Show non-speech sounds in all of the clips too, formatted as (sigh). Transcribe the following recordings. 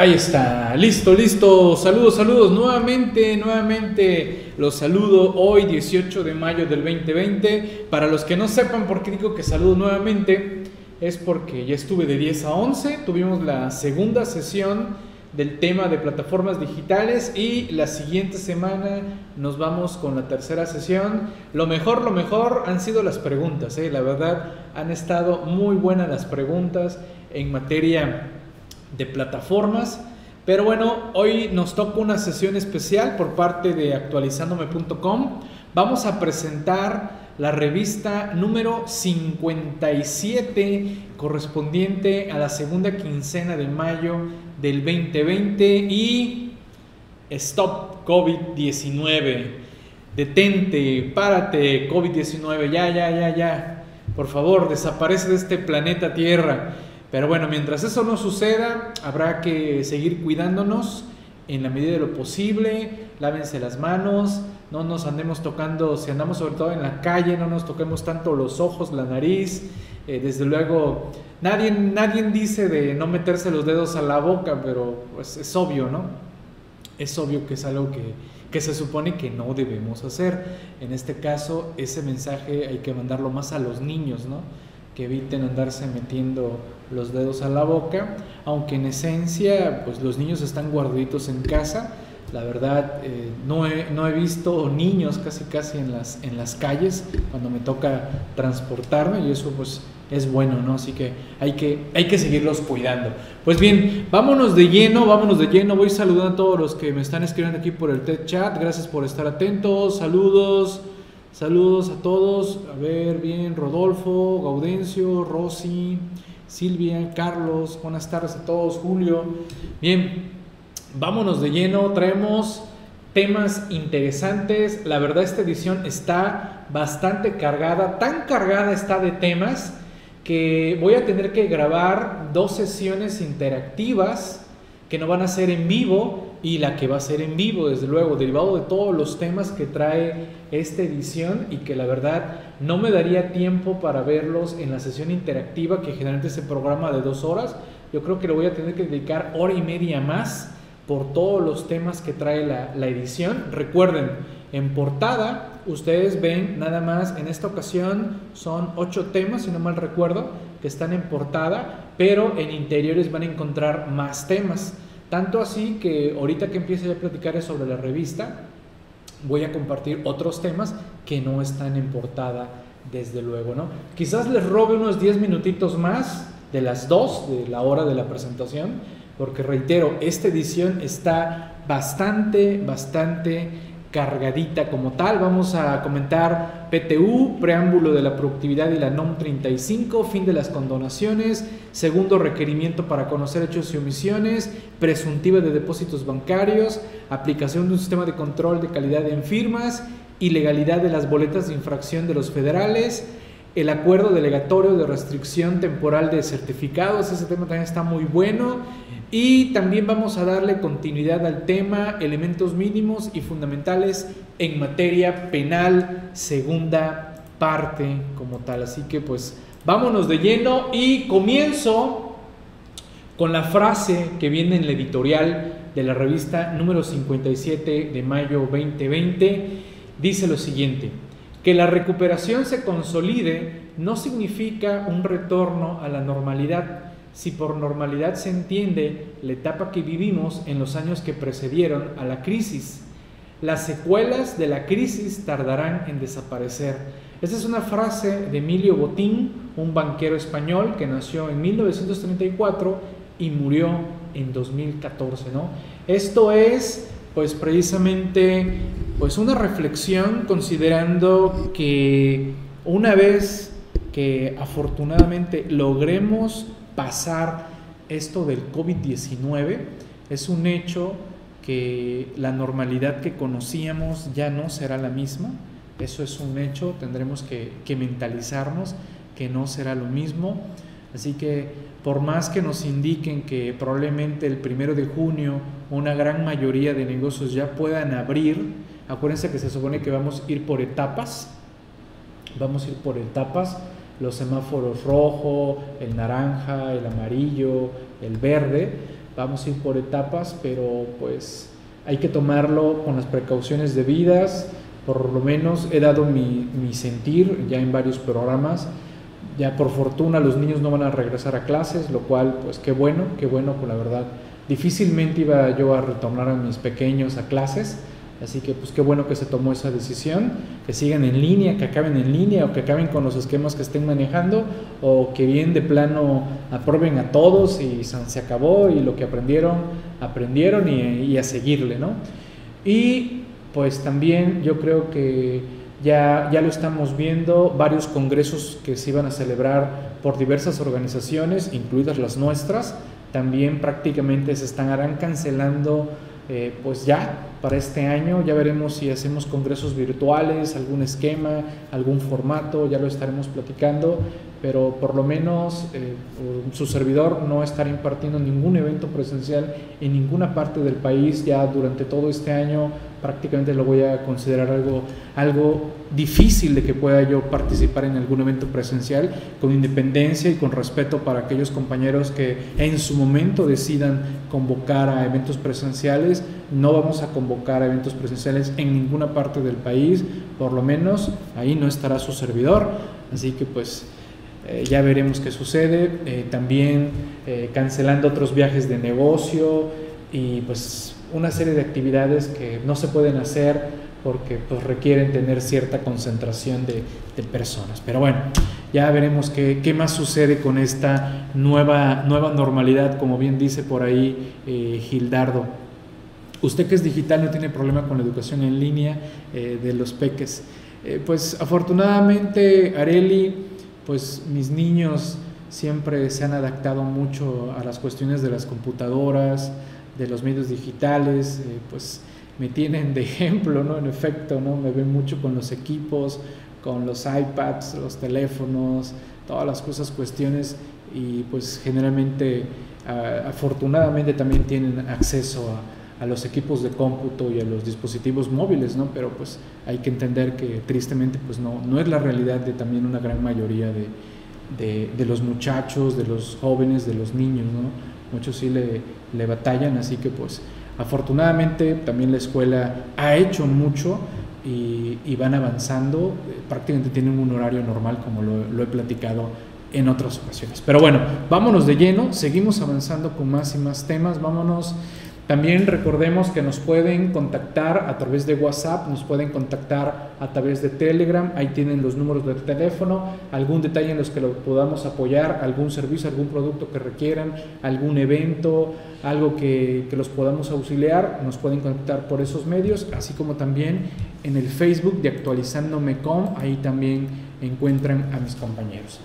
Ahí está, listo, listo. Saludos, saludos. Nuevamente, nuevamente los saludo hoy 18 de mayo del 2020. Para los que no sepan por qué digo que saludo nuevamente, es porque ya estuve de 10 a 11. Tuvimos la segunda sesión del tema de plataformas digitales y la siguiente semana nos vamos con la tercera sesión. Lo mejor, lo mejor han sido las preguntas. ¿eh? La verdad, han estado muy buenas las preguntas en materia de plataformas. Pero bueno, hoy nos toca una sesión especial por parte de actualizandome.com. Vamos a presentar la revista número 57 correspondiente a la segunda quincena de mayo del 2020 y Stop COVID-19. Detente, párate, COVID-19, ya, ya, ya, ya. Por favor, desaparece de este planeta Tierra. Pero bueno, mientras eso no suceda, habrá que seguir cuidándonos en la medida de lo posible, lávense las manos, no nos andemos tocando, si andamos sobre todo en la calle, no nos toquemos tanto los ojos, la nariz, eh, desde luego, nadie, nadie dice de no meterse los dedos a la boca, pero pues es obvio, ¿no? Es obvio que es algo que, que se supone que no debemos hacer. En este caso, ese mensaje hay que mandarlo más a los niños, ¿no? Que eviten andarse metiendo los dedos a la boca, aunque en esencia pues los niños están guardaditos en casa. La verdad, eh, no, he, no, he, visto niños casi casi en las, en las calles cuando me toca transportarme y eso pues es bueno, ¿no? Así que hay, que hay que seguirlos cuidando. Pues bien, vámonos de lleno, vámonos de lleno. Voy saludando a todos los que me están escribiendo aquí por el TED Chat. Gracias por estar atentos. Saludos. Saludos a todos. A ver, bien, Rodolfo, Gaudencio, Rosy, Silvia, Carlos. Buenas tardes a todos. Julio. Bien, vámonos de lleno. Traemos temas interesantes. La verdad, esta edición está bastante cargada. Tan cargada está de temas que voy a tener que grabar dos sesiones interactivas que no van a ser en vivo y la que va a ser en vivo, desde luego, derivado de todos los temas que trae esta edición y que la verdad no me daría tiempo para verlos en la sesión interactiva que generalmente se programa de dos horas. Yo creo que le voy a tener que dedicar hora y media más por todos los temas que trae la, la edición. Recuerden, en portada ustedes ven nada más, en esta ocasión son ocho temas, si no mal recuerdo, que están en portada, pero en interiores van a encontrar más temas. Tanto así que ahorita que empiece a platicar sobre la revista, voy a compartir otros temas que no están en portada, desde luego, ¿no? Quizás les robe unos 10 minutitos más de las 2 de la hora de la presentación, porque reitero, esta edición está bastante, bastante cargadita como tal. Vamos a comentar PTU, preámbulo de la productividad y la NOM 35, fin de las condonaciones, segundo requerimiento para conocer hechos y omisiones, presuntiva de depósitos bancarios, aplicación de un sistema de control de calidad en firmas, ilegalidad de las boletas de infracción de los federales, el acuerdo delegatorio de restricción temporal de certificados, ese tema también está muy bueno. Y también vamos a darle continuidad al tema elementos mínimos y fundamentales en materia penal, segunda parte como tal. Así que pues vámonos de lleno y comienzo con la frase que viene en la editorial de la revista número 57 de mayo 2020. Dice lo siguiente, que la recuperación se consolide no significa un retorno a la normalidad si por normalidad se entiende la etapa que vivimos en los años que precedieron a la crisis. Las secuelas de la crisis tardarán en desaparecer. Esta es una frase de Emilio Botín, un banquero español que nació en 1934 y murió en 2014, ¿no? Esto es pues precisamente pues una reflexión considerando que una vez que afortunadamente logremos pasar esto del COVID-19, es un hecho que la normalidad que conocíamos ya no será la misma, eso es un hecho, tendremos que, que mentalizarnos que no será lo mismo, así que por más que nos indiquen que probablemente el primero de junio una gran mayoría de negocios ya puedan abrir, acuérdense que se supone que vamos a ir por etapas, vamos a ir por etapas, los semáforos rojo, el naranja, el amarillo, el verde, vamos a ir por etapas, pero pues hay que tomarlo con las precauciones debidas, por lo menos he dado mi, mi sentir ya en varios programas, ya por fortuna los niños no van a regresar a clases, lo cual pues qué bueno, qué bueno, pues la verdad difícilmente iba yo a retornar a mis pequeños a clases, Así que pues qué bueno que se tomó esa decisión, que sigan en línea, que acaben en línea o que acaben con los esquemas que estén manejando o que bien de plano aprueben a todos y se acabó y lo que aprendieron, aprendieron y, a seguirle, ¿no? Y pues también yo creo que ya, ya lo estamos viendo, varios congresos que se iban a celebrar por diversas organizaciones, incluidas las nuestras, también prácticamente se estarán cancelando eh, pues ya para este año. Ya veremos si hacemos congresos virtuales, algún esquema, algún formato, ya lo estaremos platicando, pero por lo menos eh, su servidor no estará impartiendo ningún evento presencial en ninguna parte del país ya durante todo este año. Prácticamente lo voy a considerar algo, algo difícil de que pueda yo participar en algún evento presencial con independencia y con respeto para aquellos compañeros que en su momento decidan convocar a eventos presenciales. No vamos a convocar a eventos presenciales en ninguna parte del país, por lo menos ahí no estará su servidor. Así que pues eh, ya veremos qué sucede. Eh, también eh, cancelando otros viajes de negocio y pues una serie de actividades que no se pueden hacer porque pues, requieren tener cierta concentración de, personas. Pero bueno, ya veremos qué, qué, más sucede con esta nueva, nueva normalidad, como bien dice por ahí Gildardo. Usted que es digital no tiene problema con la educación en línea de los peques. pues afortunadamente, Areli, pues mis niños siempre se han adaptado mucho a las cuestiones de las computadoras, de los medios digitales, eh, pues me tienen de (laughs) ejemplo, ¿no? En efecto, ¿no? Me ven mucho con los equipos, con los iPads, los teléfonos, todas las cosas, cuestiones, y pues generalmente, afortunadamente también tienen acceso a a los equipos de cómputo y a los dispositivos móviles, ¿no? Pero pues hay que entender que tristemente pues no, no es la realidad de también una gran mayoría de, de, los muchachos, de los jóvenes, de los niños, ¿no? Muchos sí le, le, batallan, así que pues afortunadamente también la escuela ha hecho mucho y, y van avanzando, prácticamente tienen un horario normal como lo, lo he platicado en otras ocasiones. Pero bueno, vámonos de lleno, seguimos avanzando con más y más temas, vámonos también recordemos que nos pueden contactar a través de WhatsApp, nos pueden contactar a través de Telegram, ahí tienen los números de teléfono, algún detalle en los que lo podamos apoyar, algún servicio, algún producto que requieran, algún evento, algo que, que los podamos auxiliar, nos pueden contactar por esos medios, así como también en el Facebook de Actualizándome.com, ahí también encuentran a mis compañeros.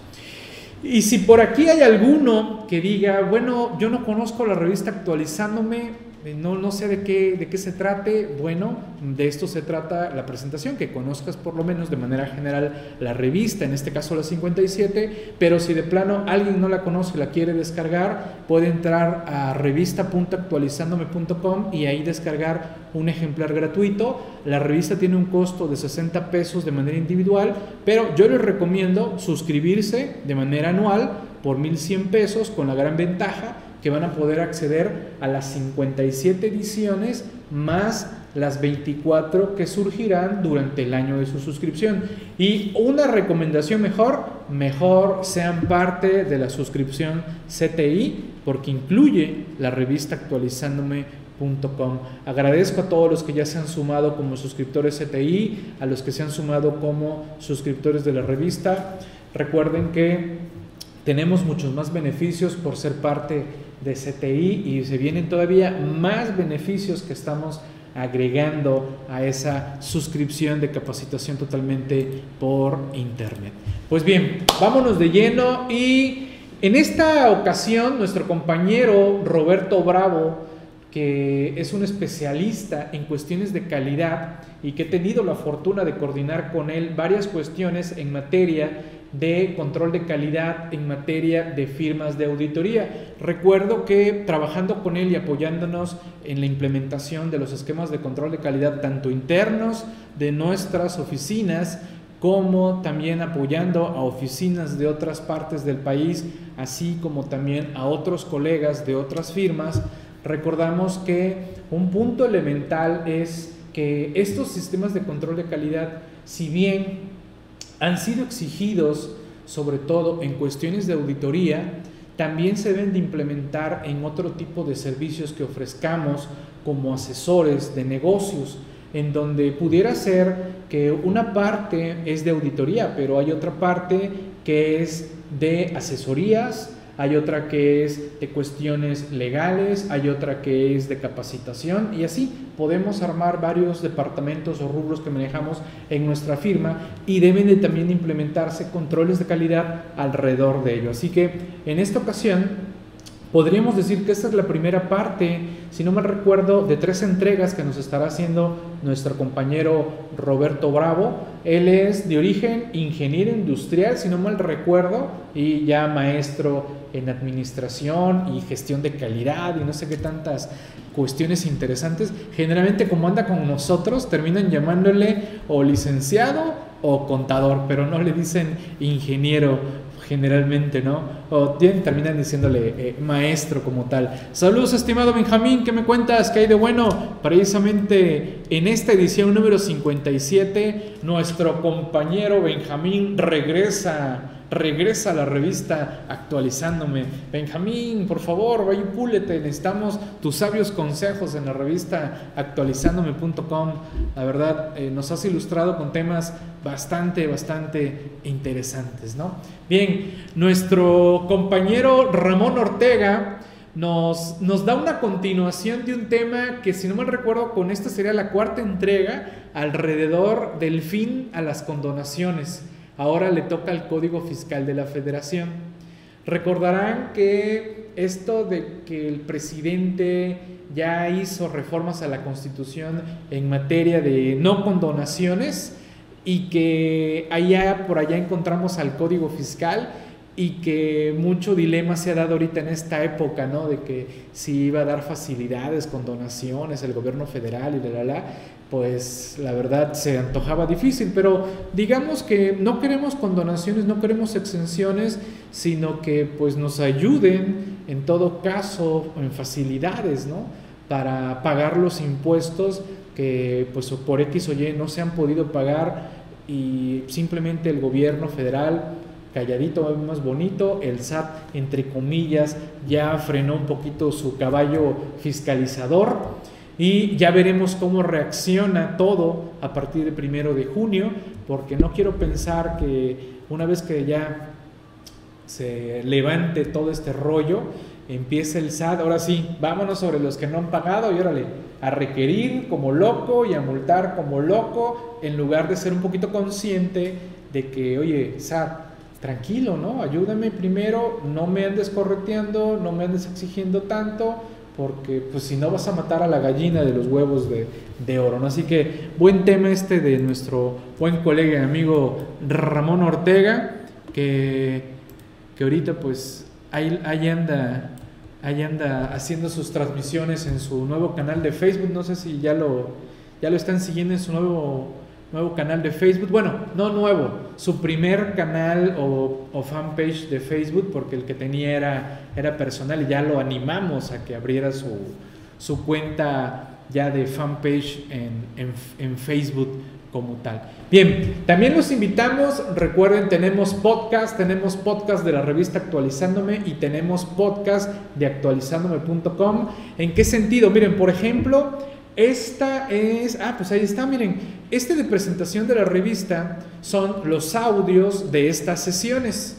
Y si por aquí hay alguno que diga, bueno, yo no conozco la revista actualizándome, no, no sé de qué, de qué se trate. Bueno, de esto se trata la presentación, que conozcas por lo menos de manera general la revista, en este caso la 57, pero si de plano alguien no la conoce la quiere descargar, puede entrar a revista.actualizandome.com y ahí descargar un ejemplar gratuito. La revista tiene un costo de 60 pesos de manera individual, pero yo les recomiendo suscribirse de manera anual por 1100 pesos con la gran ventaja que van a poder acceder a las 57 ediciones más las 24 que surgirán durante el año de su suscripción. Y una recomendación mejor, mejor sean parte de la suscripción CTI porque incluye la revista actualizándome.com. Agradezco a todos los que ya se han sumado como suscriptores CTI, a los que se han sumado como suscriptores de la revista. Recuerden que tenemos muchos más beneficios por ser parte de CTI y se vienen todavía más beneficios que estamos agregando a esa suscripción de capacitación totalmente por internet. Pues bien, vámonos de lleno y en esta ocasión nuestro compañero Roberto Bravo, que es un especialista en cuestiones de calidad y que he tenido la fortuna de coordinar con él varias cuestiones en materia de control de calidad en materia de firmas de auditoría. Recuerdo que trabajando con él y apoyándonos en la implementación de los esquemas de control de calidad, tanto internos de nuestras oficinas, como también apoyando a oficinas de otras partes del país, así como también a otros colegas de otras firmas, recordamos que un punto elemental es que estos sistemas de control de calidad, si bien han sido exigidos sobre todo en cuestiones de auditoría, también se deben de implementar en otro tipo de servicios que ofrezcamos como asesores de negocios, en donde pudiera ser que una parte es de auditoría, pero hay otra parte que es de asesorías, hay otra que es de cuestiones legales, hay otra que es de capacitación y así podemos armar varios departamentos o rubros que manejamos en nuestra firma y deben de también implementarse controles de calidad alrededor de ello. Así que en esta ocasión Podríamos decir que esta es la primera parte, si no mal recuerdo, de tres entregas que nos estará haciendo nuestro compañero Roberto Bravo. Él es de origen ingeniero industrial, si no mal recuerdo, y ya maestro en administración y gestión de calidad y no sé qué tantas cuestiones interesantes. Generalmente como anda con nosotros, terminan llamándole o licenciado o contador, pero no le dicen ingeniero generalmente, ¿no? O terminan diciéndole eh, maestro como tal. Saludos, estimado Benjamín, ¿qué me cuentas? ¿Qué hay de bueno? Precisamente en esta edición número 57, nuestro compañero Benjamín regresa regresa a la revista actualizándome. Benjamín, por favor, vaya y púlete. Necesitamos tus sabios consejos en la revista actualizándome.com. La verdad, eh, nos has ilustrado con temas bastante, bastante interesantes, ¿no? Bien, nuestro compañero Ramón Ortega. Nos, nos, da una continuación de un tema que, si no me recuerdo, con esta sería la cuarta entrega alrededor del fin a las condonaciones. Ahora le toca al Código Fiscal de la Federación. Recordarán que esto de que el presidente ya hizo reformas a la Constitución en materia de no condonaciones y que allá por allá encontramos al Código Fiscal y que mucho dilema se ha dado ahorita en esta época, ¿no? De que si iba a dar facilidades con donaciones el gobierno federal y la, la, la, pues la verdad se antojaba difícil, pero digamos que no queremos condonaciones, no queremos exenciones, sino que pues nos ayuden en todo caso en facilidades, ¿no? Para pagar los impuestos que pues por X o Y no se han podido pagar y simplemente el gobierno federal calladito, más bonito, el SAT, entre comillas, ya frenó un poquito su caballo fiscalizador y ya veremos cómo reacciona todo a partir del primero de junio, porque no quiero pensar que una vez que ya se levante todo este rollo, empiece el SAT, ahora sí, vámonos sobre los que no han pagado y órale, a requerir como loco y a multar como loco, en lugar de ser un poquito consciente de que, oye, SAT, tranquilo, ¿no? Ayúdame primero, no me andes correteando, no me andes exigiendo tanto, porque pues si no vas a matar a la gallina de los huevos de, oro, ¿no? Así que buen tema este de nuestro buen colega y amigo Ramón Ortega, que, que ahorita pues ahí, ahí anda ahí anda haciendo sus transmisiones en su nuevo canal de Facebook, no sé si ya lo, ya lo están siguiendo en su nuevo nuevo canal de Facebook. Bueno, no nuevo, su primer canal o, fanpage de Facebook, porque el que tenía era, era personal y ya lo animamos a que abriera su, su cuenta ya de fanpage en, en, Facebook como tal. Bien, también los invitamos, recuerden, tenemos podcast, tenemos podcast de la revista Actualizándome y tenemos podcast de actualizándome.com. ¿En qué sentido? Miren, por ejemplo, esta es, ah, pues ahí está, miren, este de presentación de la revista son los audios de estas sesiones.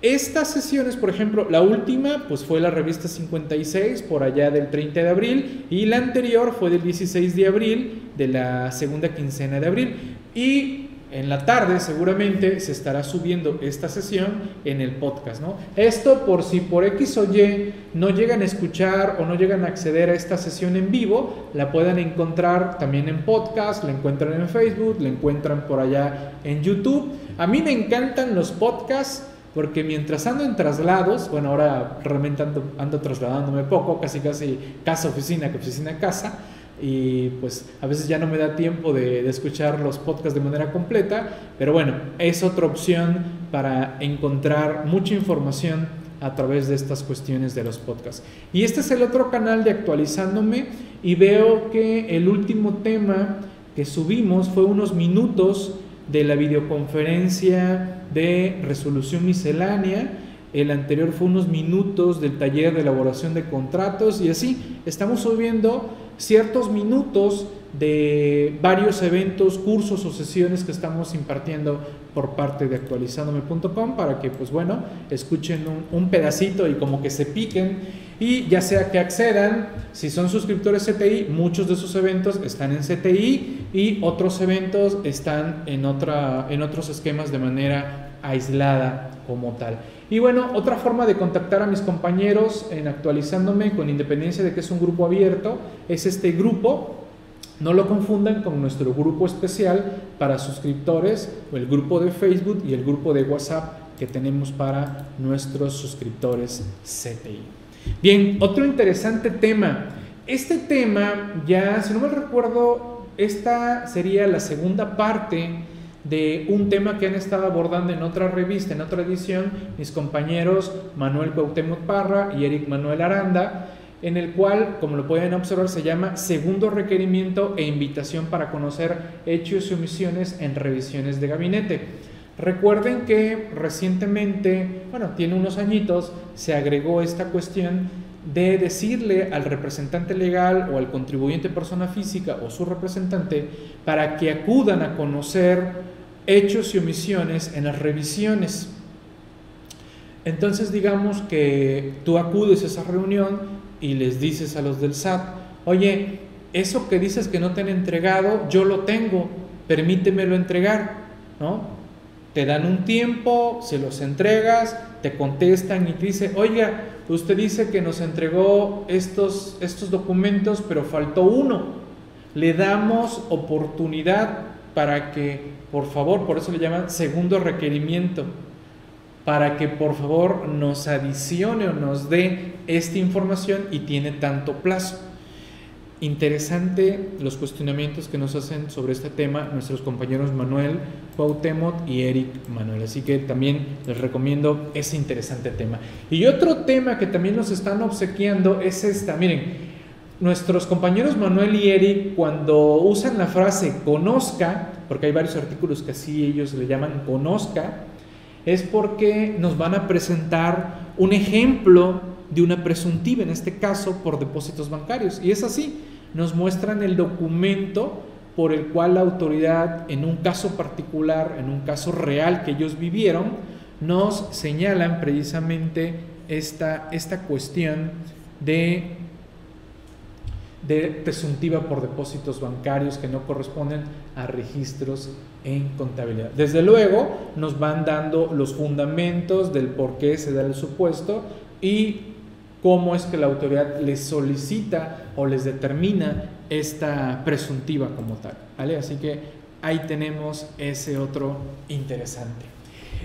Estas sesiones, por ejemplo, la última pues fue la revista 56 por allá del 30 de abril y la anterior fue del 16 de abril de la segunda quincena de abril. Y en la tarde seguramente se estará subiendo esta sesión en el podcast, ¿no? Esto por si por X o Y no llegan a escuchar o no llegan a acceder a esta sesión en vivo, la puedan encontrar también en podcast, la encuentran en Facebook, la encuentran por allá en YouTube. A mí me encantan los podcasts porque mientras ando en traslados, bueno, ahora realmente ando, ando trasladándome poco, casi casi casa oficina que oficina casa, y pues a veces ya no me da tiempo de, escuchar los podcasts de manera completa, pero bueno, es otra opción para encontrar mucha información a través de estas cuestiones de los podcasts. Y este es el otro canal de actualizándome y veo que el último tema que subimos fue unos minutos de la videoconferencia de resolución miscelánea. El anterior fue unos minutos del taller de elaboración de contratos y así estamos subiendo ciertos minutos de varios eventos, cursos o sesiones que estamos impartiendo por parte de actualizandome.com para que pues bueno, escuchen un, pedacito y como que se piquen. Y ya sea que accedan, si son suscriptores CTI, muchos de esos eventos están en CTI y otros eventos están en, otra, en otros esquemas de manera aislada como tal. Y bueno, otra forma de contactar a mis compañeros en actualizándome con independencia de que es un grupo abierto, es este grupo no lo confundan con nuestro grupo especial para suscriptores o el grupo de Facebook y el grupo de WhatsApp que tenemos para nuestros suscriptores CTI. Bien, otro interesante tema. Este tema ya, si no me recuerdo, esta sería la segunda parte de un tema que han estado abordando en otra revista, en otra edición, mis compañeros Manuel Cuauhtémoc Parra y Eric Manuel Aranda en el cual, como lo pueden observar, se llama segundo requerimiento e invitación para conocer hechos y omisiones en revisiones de gabinete. Recuerden que recientemente, bueno, tiene unos añitos, se agregó esta cuestión de decirle al representante legal o al contribuyente persona física o su representante para que acudan a conocer hechos y omisiones en las revisiones. Entonces digamos que tú acudes a esa reunión y les dices a los del SAT, oye, eso que dices que no te han entregado, yo lo tengo, permítemelo entregar, ¿no? Te dan un tiempo, se los entregas, te contestan y te dice, oiga, usted dice que nos entregó estos, estos documentos, pero faltó uno. Le damos oportunidad para que, por favor, por eso le llaman segundo requerimiento, para que por favor nos adicione o nos dé esta información y tiene tanto plazo. Interesante los cuestionamientos que nos hacen sobre este tema nuestros compañeros Manuel Cuauhtémoc y Eric Manuel. Así que también les recomiendo ese interesante tema. Y otro tema que también nos están obsequiando es esta. Miren, nuestros compañeros Manuel y Eric cuando usan la frase conozca, porque hay varios artículos que así ellos le llaman conozca, es porque nos van a presentar un ejemplo de una presuntiva, en este caso por depósitos bancarios. Y es así, nos muestran el documento por el cual la autoridad, en un caso particular, en un caso real que ellos vivieron, nos señalan precisamente esta, esta cuestión de de presuntiva por depósitos bancarios que no corresponden a registros en contabilidad. Desde luego nos van dando los fundamentos del por qué se da el supuesto y cómo es que la autoridad les solicita o les determina esta presuntiva como tal. ¿vale? Así que ahí tenemos ese otro interesante.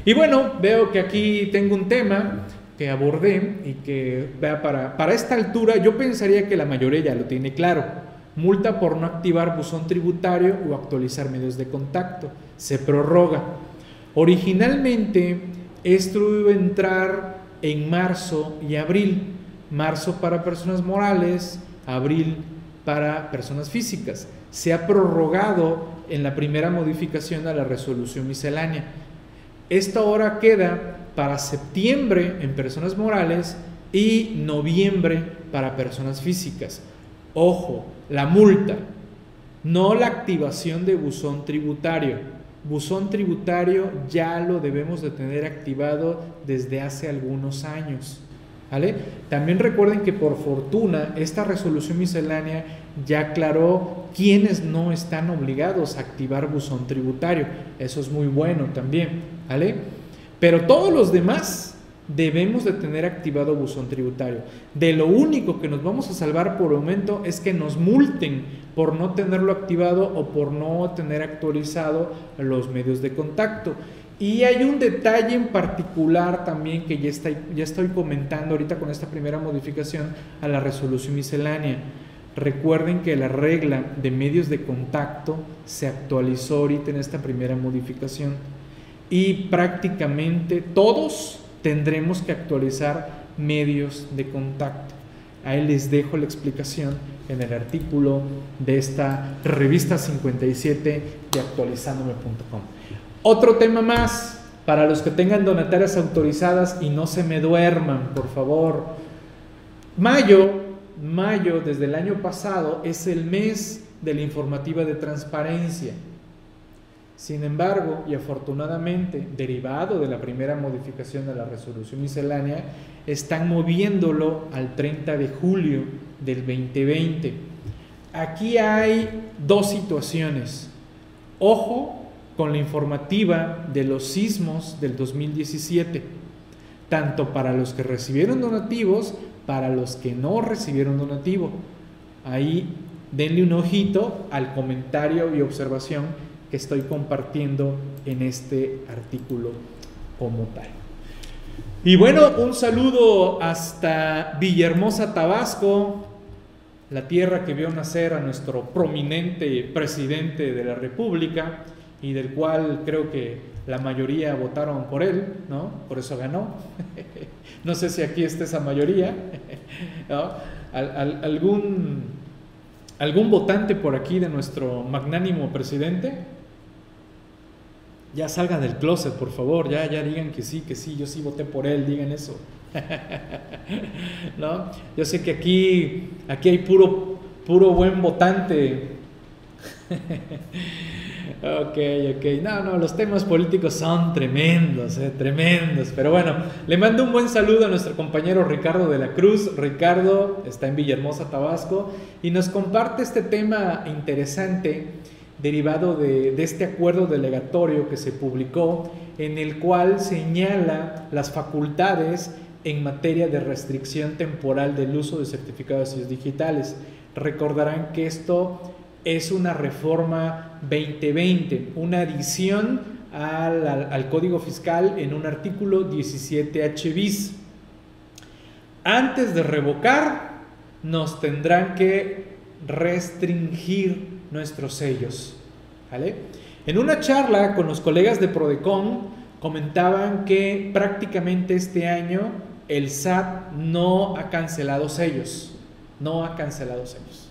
Y bueno, veo que aquí tengo un tema que abordé y que vea para, para esta altura yo pensaría que la mayoría ya lo tiene claro. Multa por no activar buzón tributario o actualizar medios de contacto. Se prorroga. Originalmente esto iba a entrar en marzo y abril. Marzo para personas morales, abril para personas físicas. Se ha prorrogado en la primera modificación a la resolución miscelánea. Esta hora queda para septiembre en personas morales y noviembre para personas físicas. Ojo, la multa, no la activación de buzón tributario. Buzón tributario ya lo debemos de tener activado desde hace algunos años. ¿Vale? También recuerden que por fortuna esta resolución miscelánea ya aclaró quiénes no están obligados a activar buzón tributario. Eso es muy bueno también. ¿Vale? Pero todos los demás debemos de tener activado buzón tributario. De lo único que nos vamos a salvar por el momento es que nos multen por no tenerlo activado o por no tener actualizado los medios de contacto. Y hay un detalle en particular también que ya, ya estoy comentando ahorita con esta primera modificación a la resolución miscelánea. Recuerden que la regla de medios de contacto se actualizó ahorita en esta primera modificación y prácticamente todos tendremos que actualizar medios de contacto. Ahí les dejo la explicación en el artículo de esta revista 57 de actualizándome.com. Otro tema más para los que tengan donatarias autorizadas y no se me duerman, por favor. Mayo, mayo desde el año pasado es el mes de la informativa de transparencia. Sin embargo, y afortunadamente, derivado de la primera modificación de la resolución miscelánea, están moviéndolo al 30 de julio del 2020. Aquí hay dos situaciones. Ojo con la informativa de los sismos del 2017, tanto para los que recibieron donativos, para los que no recibieron donativo. Ahí denle un ojito al comentario y observación que estoy compartiendo en este artículo como tal. Y bueno, un saludo hasta Villahermosa, Tabasco, la tierra que vio nacer a nuestro prominente presidente de la República y del cual creo que la mayoría votaron por él, ¿no? Por eso ganó. (laughs) no sé si aquí está esa mayoría. (laughs) algún, ¿Algún votante por aquí de nuestro magnánimo presidente? Ya salgan del closet, por favor, ya, ya digan que sí, que sí, yo sí voté por él, digan eso. (laughs) ¿No? Yo sé que aquí, aquí hay puro, puro buen votante. (laughs) ok, ok. No, no, los temas políticos son tremendos, eh, tremendos. Pero bueno, le mando un buen saludo a nuestro compañero Ricardo de la Cruz. Ricardo está en Villahermosa, Tabasco, y nos comparte este tema interesante derivado de, este acuerdo delegatorio que se publicó, en el cual señala las facultades en materia de restricción temporal del uso de certificados digitales. Recordarán que esto es una reforma 2020, una adición al, Código Fiscal en un artículo 17H bis. Antes de revocar, nos tendrán que restringir nuestros sellos. En una charla con los colegas de Prodecon comentaban que prácticamente este año el SAT no ha cancelado sellos, no ha cancelado sellos.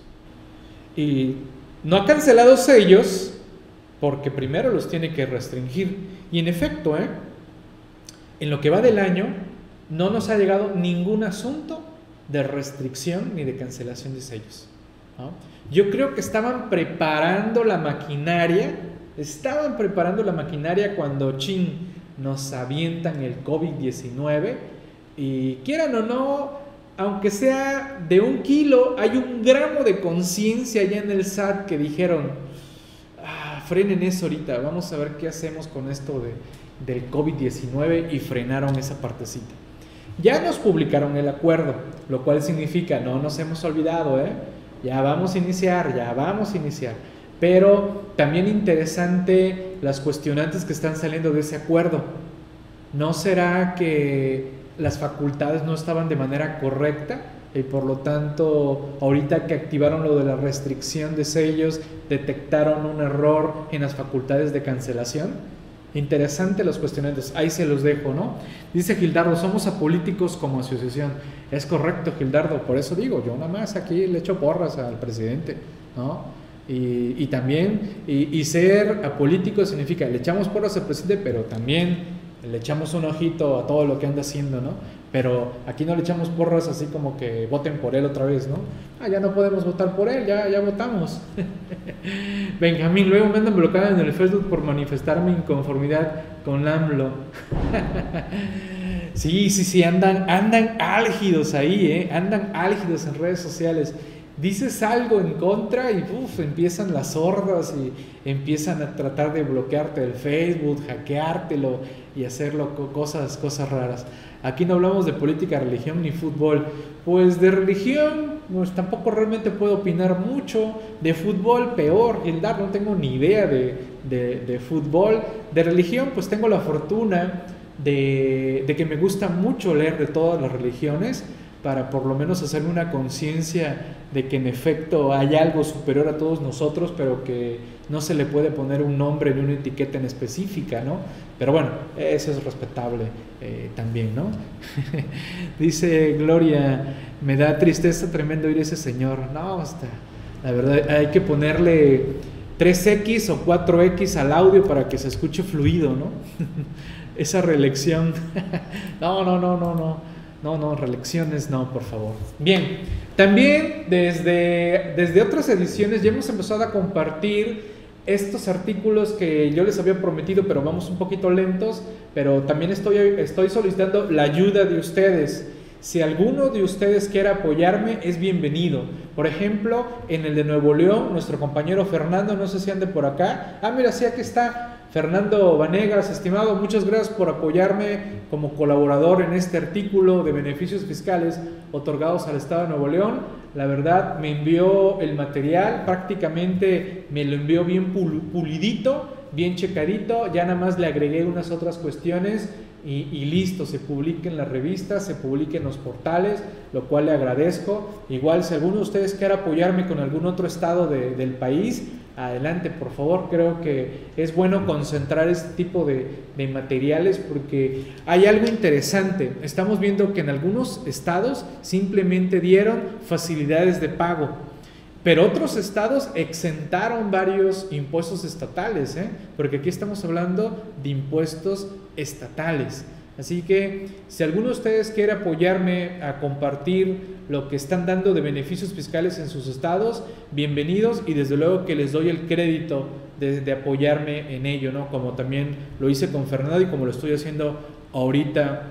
Y no ha cancelado sellos porque primero los tiene que restringir. Y en efecto, ¿eh? en lo que va del año, no nos ha llegado ningún asunto de restricción ni de cancelación de sellos. Yo creo que estaban preparando la maquinaria, estaban preparando la maquinaria cuando chin nos avientan el COVID-19 y quieran o no, aunque sea de un kilo, hay un gramo de conciencia allá en el SAT que dijeron, ah, frenen eso ahorita, vamos a ver qué hacemos con esto de, del COVID-19 y frenaron esa partecita. Ya nos publicaron el acuerdo, lo cual significa, no nos hemos olvidado, ¿eh? Ya vamos a iniciar, ya vamos a iniciar. Pero también interesante las cuestionantes que están saliendo de ese acuerdo. ¿No será que las facultades no estaban de manera correcta y por lo tanto ahorita que activaron lo de la restricción de sellos detectaron un error en las facultades de cancelación? Interesante los cuestionantes, ahí se los dejo, ¿no? Dice Gildardo, somos apolíticos como asociación. Es correcto, Gildardo, por eso digo, yo nada más aquí le echo porras al presidente, ¿no? Y, también, y, ser apolítico significa, le echamos porras al presidente, pero también le echamos un ojito a todo lo que anda haciendo, ¿no? Pero aquí no le echamos porras así como que voten por él otra vez, ¿no? Ah, ya no podemos votar por él, ya, ya votamos. (laughs) Benjamín, luego me andan bloqueado en el Facebook por manifestar mi inconformidad con AMLO. (laughs) sí, sí, sí, andan, andan álgidos ahí, ¿eh? Andan álgidos en redes sociales dices algo en contra y uf, empiezan las hordas y empiezan a tratar de bloquearte el Facebook, hackeártelo y hacerlo cosas, cosas raras. Aquí no hablamos de política, religión ni fútbol. Pues de religión, pues tampoco realmente puedo opinar mucho. De fútbol, peor. Gildar, no tengo ni idea de, de, fútbol. De religión, pues tengo la fortuna de, que me gusta mucho leer de todas las religiones para por lo menos hacerme una conciencia de que en efecto hay algo superior a todos nosotros, pero que no se le puede poner un nombre ni una etiqueta en específica, ¿no? Pero bueno, eso es respetable eh, también, ¿no? (laughs) Dice Gloria, me da tristeza tremendo oír ese señor. No, está, la verdad, hay que ponerle 3X o 4X al audio para que se escuche fluido, ¿no? (laughs) Esa reelección. (laughs) no, no, no, no, no. No, no, reelecciones no, por favor. Bien, también desde, desde otras ediciones ya hemos empezado a compartir estos artículos que yo les había prometido, pero vamos un poquito lentos, pero también estoy, estoy solicitando la ayuda de ustedes. Si alguno de ustedes quiere apoyarme, es bienvenido. Por ejemplo, en el de Nuevo León, nuestro compañero Fernando, no sé si ande por acá. Ah, mira, sí, aquí está. Fernando Vanegas, estimado, muchas gracias por apoyarme como colaborador en este artículo de beneficios fiscales otorgados al Estado de Nuevo León. La verdad, me envió el material, prácticamente me lo envió bien pulidito, bien checadito, ya nada más le agregué unas otras cuestiones y, listo, se publica en la revista, se publica en los portales, lo cual le agradezco. Igual, si alguno de ustedes quiere apoyarme con algún otro estado del país, adelante, por favor. Creo que es bueno concentrar este tipo de, materiales porque hay algo interesante. Estamos viendo que en algunos estados simplemente dieron facilidades de pago. Pero otros estados exentaron varios impuestos estatales, ¿eh? porque aquí estamos hablando de impuestos estatales. Así que si alguno de ustedes quiere apoyarme a compartir lo que están dando de beneficios fiscales en sus estados, bienvenidos y desde luego que les doy el crédito de, apoyarme en ello, ¿no? Como también lo hice con Fernando y como lo estoy haciendo ahorita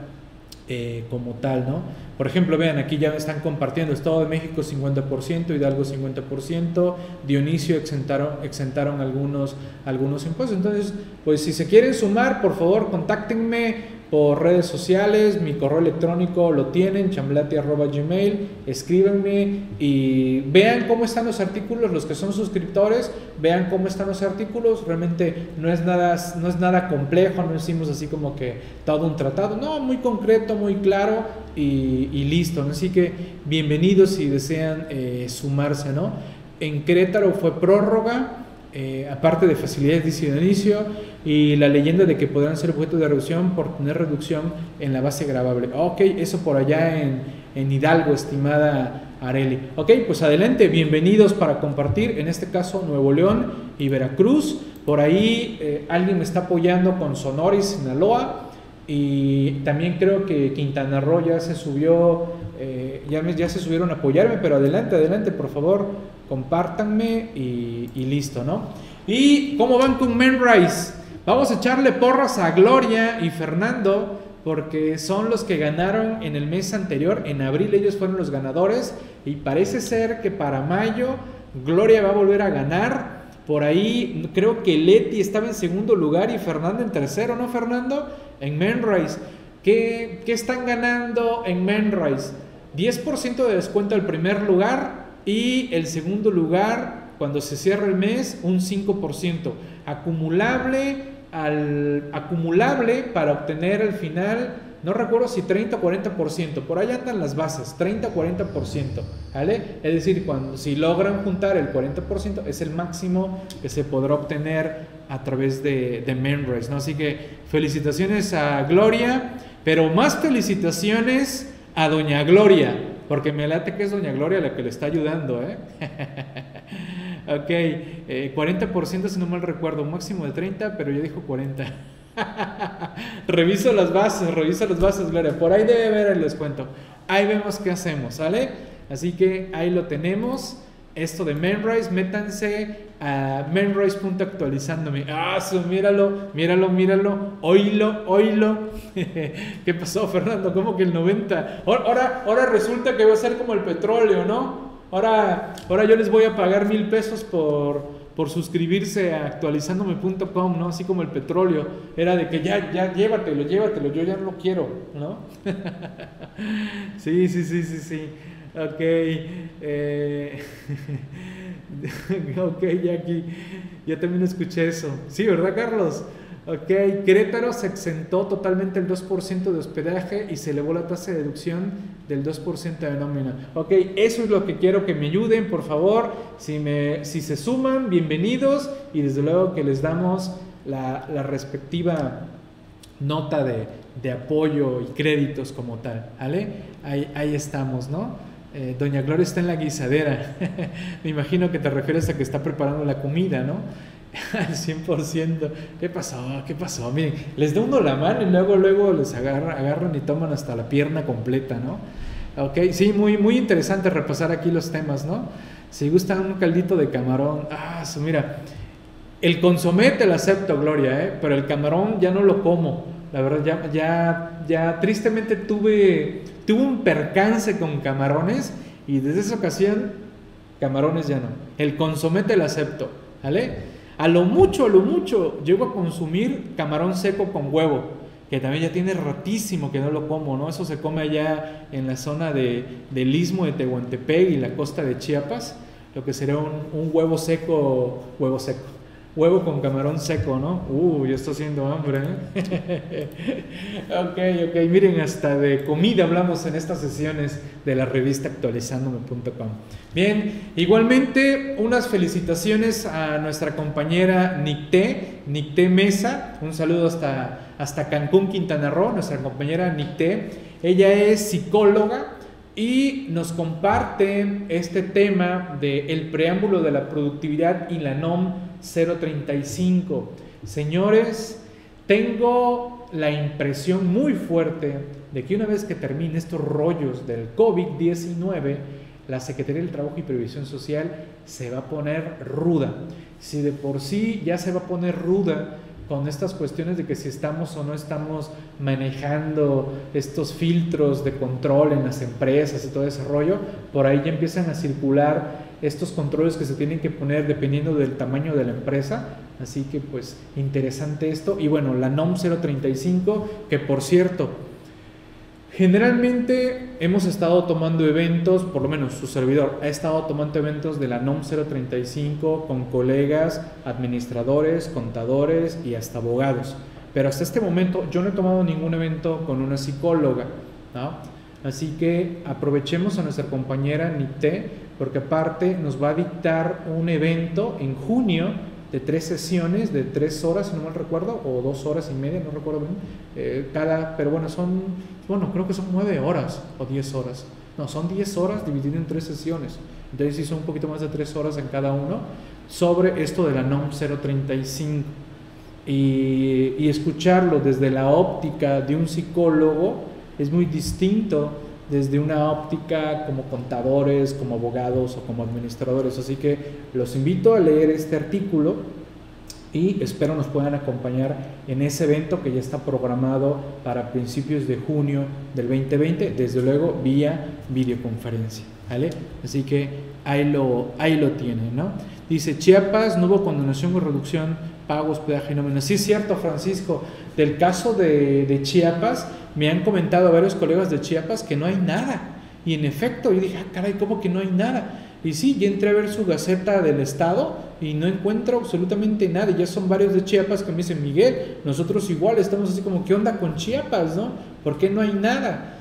eh, como tal, ¿no? Por ejemplo, vean, aquí ya me están compartiendo Estado de México 50%, Hidalgo 50%, Dionisio exentaron, exentaron algunos, algunos impuestos. Entonces, pues si se quieren sumar, por favor, contáctenme por redes sociales, mi correo electrónico lo tienen, chamblati.gmail, escríbenme y vean cómo están los artículos, los que son suscriptores, vean cómo están los artículos, realmente no es nada, no es nada complejo, no hicimos así como que todo un tratado, no, muy concreto, muy claro y, listo, así que bienvenidos si desean eh, sumarse, ¿no? En Querétaro fue prórroga, eh, aparte de facilidades de inicio y la leyenda de que podrán ser objeto de reducción por tener reducción en la base grabable. Ok, eso por allá en, en Hidalgo, estimada Areli. Ok, pues adelante, bienvenidos para compartir, en este caso Nuevo León y Veracruz. Por ahí eh, alguien me está apoyando con Sonora y Sinaloa. Y también creo que Quintana Roo ya se subió, eh, ya, se subieron a apoyarme, pero adelante, adelante, por favor, compártanme y, listo, ¿no? ¿Y cómo van con Menrise? Vamos a echarle porras a Gloria y Fernando porque son los que ganaron en el mes anterior, en abril ellos fueron los ganadores y parece ser que para mayo Gloria va a volver a ganar. Por ahí creo que Leti estaba en segundo lugar y Fernando en tercero, ¿no Fernando? En Menrise. ¿Qué, qué están ganando en Menrise? 10% de descuento al primer lugar, y el segundo lugar, cuando se cierra el mes, un 5%. Acumulable, al, acumulable para obtener al final, no recuerdo si 30 o 40%, por ahí andan las bases, 30 o 40%, ¿vale? Es decir, cuando, si logran juntar el 40%, es el máximo que se podrá obtener a través de, de Menres, ¿no? Así que felicitaciones a Gloria, pero más felicitaciones a Doña Gloria porque me late que es Doña Gloria la que le está ayudando, ¿eh? (laughs) ok, 40% eh, si no mal recuerdo, máximo de 30, pero yo dijo 40. (laughs) reviso las bases, reviso las bases, Gloria. Por ahí debe haber el descuento. Ahí vemos qué hacemos, ¿sale? Así que ahí lo tenemos esto de Menrise, métanse a menrise.actualizándome. Ah, míralo, míralo, míralo, oílo, oílo. (laughs) ¿Qué pasó, Fernando? ¿Cómo que el 90? Ahora, ahora resulta que va a ser como el petróleo, ¿no? Ahora, ahora yo les voy a pagar mil pesos por, por suscribirse a actualizándome.com, ¿no? Así como el petróleo. Era de que ya, ya, llévatelo, llévatelo, yo ya lo quiero, ¿no? (laughs) sí, sí, sí, sí, sí. Ok. Eh, (laughs) ok, Jackie. Ya también escuché eso. Sí, ¿verdad, Carlos? Ok, Querétaro se exentó totalmente el 2% de hospedaje y se elevó la tasa de deducción del 2% de nómina. Ok, eso es lo que quiero que me ayuden, por favor. Si, me, si se suman, bienvenidos y desde luego que les damos la, la respectiva nota de, de, apoyo y créditos como tal. ¿Vale? Ahí, ahí estamos, ¿no? Eh, Doña Gloria está en la guisadera. (laughs) me imagino que te refieres a que está preparando la comida, ¿no? (laughs) al 100%. ¿Qué pasó? ¿Qué pasó? Miren, les da uno la mano y luego, luego les agarra, agarran y toman hasta la pierna completa, ¿no? Ok, sí, muy, muy interesante repasar aquí los temas, ¿no? Si gustan un caldito de camarón, ah, mira, el consomé te lo acepto, Gloria, ¿eh? pero el camarón ya no lo como. La verdad, ya, ya, ya tristemente tuve, tuve un percance con camarones y desde esa ocasión, camarones ya no. El consomé te lo acepto, ¿vale? A lo mucho, a lo mucho, llego a consumir camarón seco con huevo, que también ya tiene ratísimo que no lo como, ¿no? Eso se come allá en la zona de, del istmo de Tehuantepec y la costa de Chiapas, lo que sería un, un huevo seco, huevo seco, Huevo con camarón seco, ¿no? Uh, ya está haciendo hambre, ¿eh? (laughs) ok, ok, miren, hasta de comida hablamos en estas sesiones de la revista actualizándome.com. Bien, igualmente unas felicitaciones a nuestra compañera Nicté, Nicté Mesa, un saludo hasta, hasta Cancún, Quintana Roo, nuestra compañera Nicté. Ella es psicóloga, y nos comparte este tema del el preámbulo de la productividad y la NOM 035. Señores, tengo la impresión muy fuerte de que una vez que termine estos rollos del COVID-19, la Secretaría del Trabajo y Previsión Social se va a poner ruda. Si de por sí ya se va a poner ruda con estas cuestiones de que si estamos o no estamos manejando estos filtros de control en las empresas y todo ese rollo, por ahí ya empiezan a circular estos controles que se tienen que poner dependiendo del tamaño de la empresa. Así que pues interesante esto. Y bueno, la NOM 035, que por cierto, generalmente hemos estado tomando eventos, por lo menos su servidor ha estado tomando eventos de la NOM 035 con colegas, administradores, contadores y hasta abogados. Pero hasta este momento yo no he tomado ningún evento con una psicóloga. Así que aprovechemos a nuestra compañera Nite porque aparte nos va a dictar un evento en junio de tres sesiones de tres horas, si no mal recuerdo, o dos horas y media, no recuerdo bien, eh, cada, pero bueno, son, bueno, creo que son nueve horas o diez horas. No, son diez horas divididas en tres sesiones. Entonces sí son un poquito más de tres horas en cada uno sobre esto de la NOM 035. Y, y escucharlo desde la óptica de un psicólogo es muy distinto desde una óptica como contadores, como abogados o como administradores. Así que los invito a leer este artículo y espero nos puedan acompañar en ese evento que ya está programado para principios de junio del 2020, desde luego vía videoconferencia. ¿vale? Así que ahí lo, ahí lo tienen. ¿no? Dice Chiapas, no hubo condonación o reducción, pagos, peaje y nómina. Sí, es cierto, Francisco, del caso de, de Chiapas me han comentado varios colegas de Chiapas que no hay nada. Y en efecto, yo dije, ah, caray, ¿cómo que no hay nada? Y sí, ya entré a ver su gaceta del Estado y no encuentro absolutamente nada. Ya son varios de Chiapas que me dicen, Miguel, nosotros igual estamos así como, ¿qué onda con Chiapas, no? ¿Por qué no hay nada?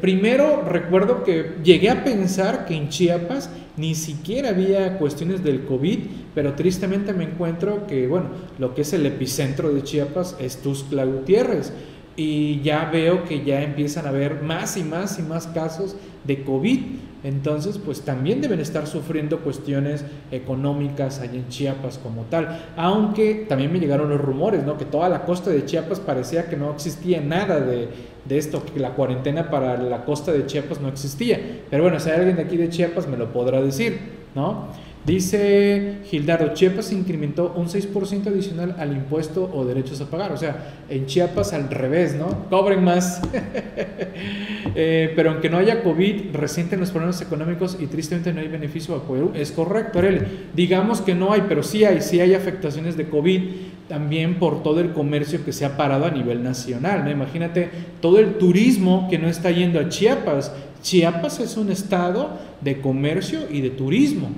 primero recuerdo que llegué a pensar que en Chiapas ni siquiera había cuestiones del COVID, pero tristemente me encuentro que, bueno, lo que es el epicentro de Chiapas es Tuxtla Gutiérrez y ya veo que ya empiezan a haber más y más y más casos de COVID. Entonces, pues también deben estar sufriendo cuestiones económicas allá en Chiapas como tal. Aunque también me llegaron los rumores, ¿no? Que toda la costa de Chiapas parecía que no existía nada de, de esto, que la cuarentena para la costa de Chiapas no existía. Pero bueno, si hay alguien de aquí de Chiapas me lo podrá decir, ¿no? Dice Gildardo, Chiapas incrementó un 6% adicional al impuesto o derechos a pagar. O sea, en Chiapas al revés, ¿no? Cobren más. (laughs) Eh, pero aunque no haya COVID, resienten los problemas económicos y tristemente no hay beneficio a Perú. Es correcto, Arely. Digamos que no hay, pero sí hay, sí hay afectaciones de COVID también por todo el comercio que se ha parado a nivel nacional. ¿no? Imagínate todo el turismo que no está yendo a Chiapas. Chiapas es un estado de comercio y de turismo.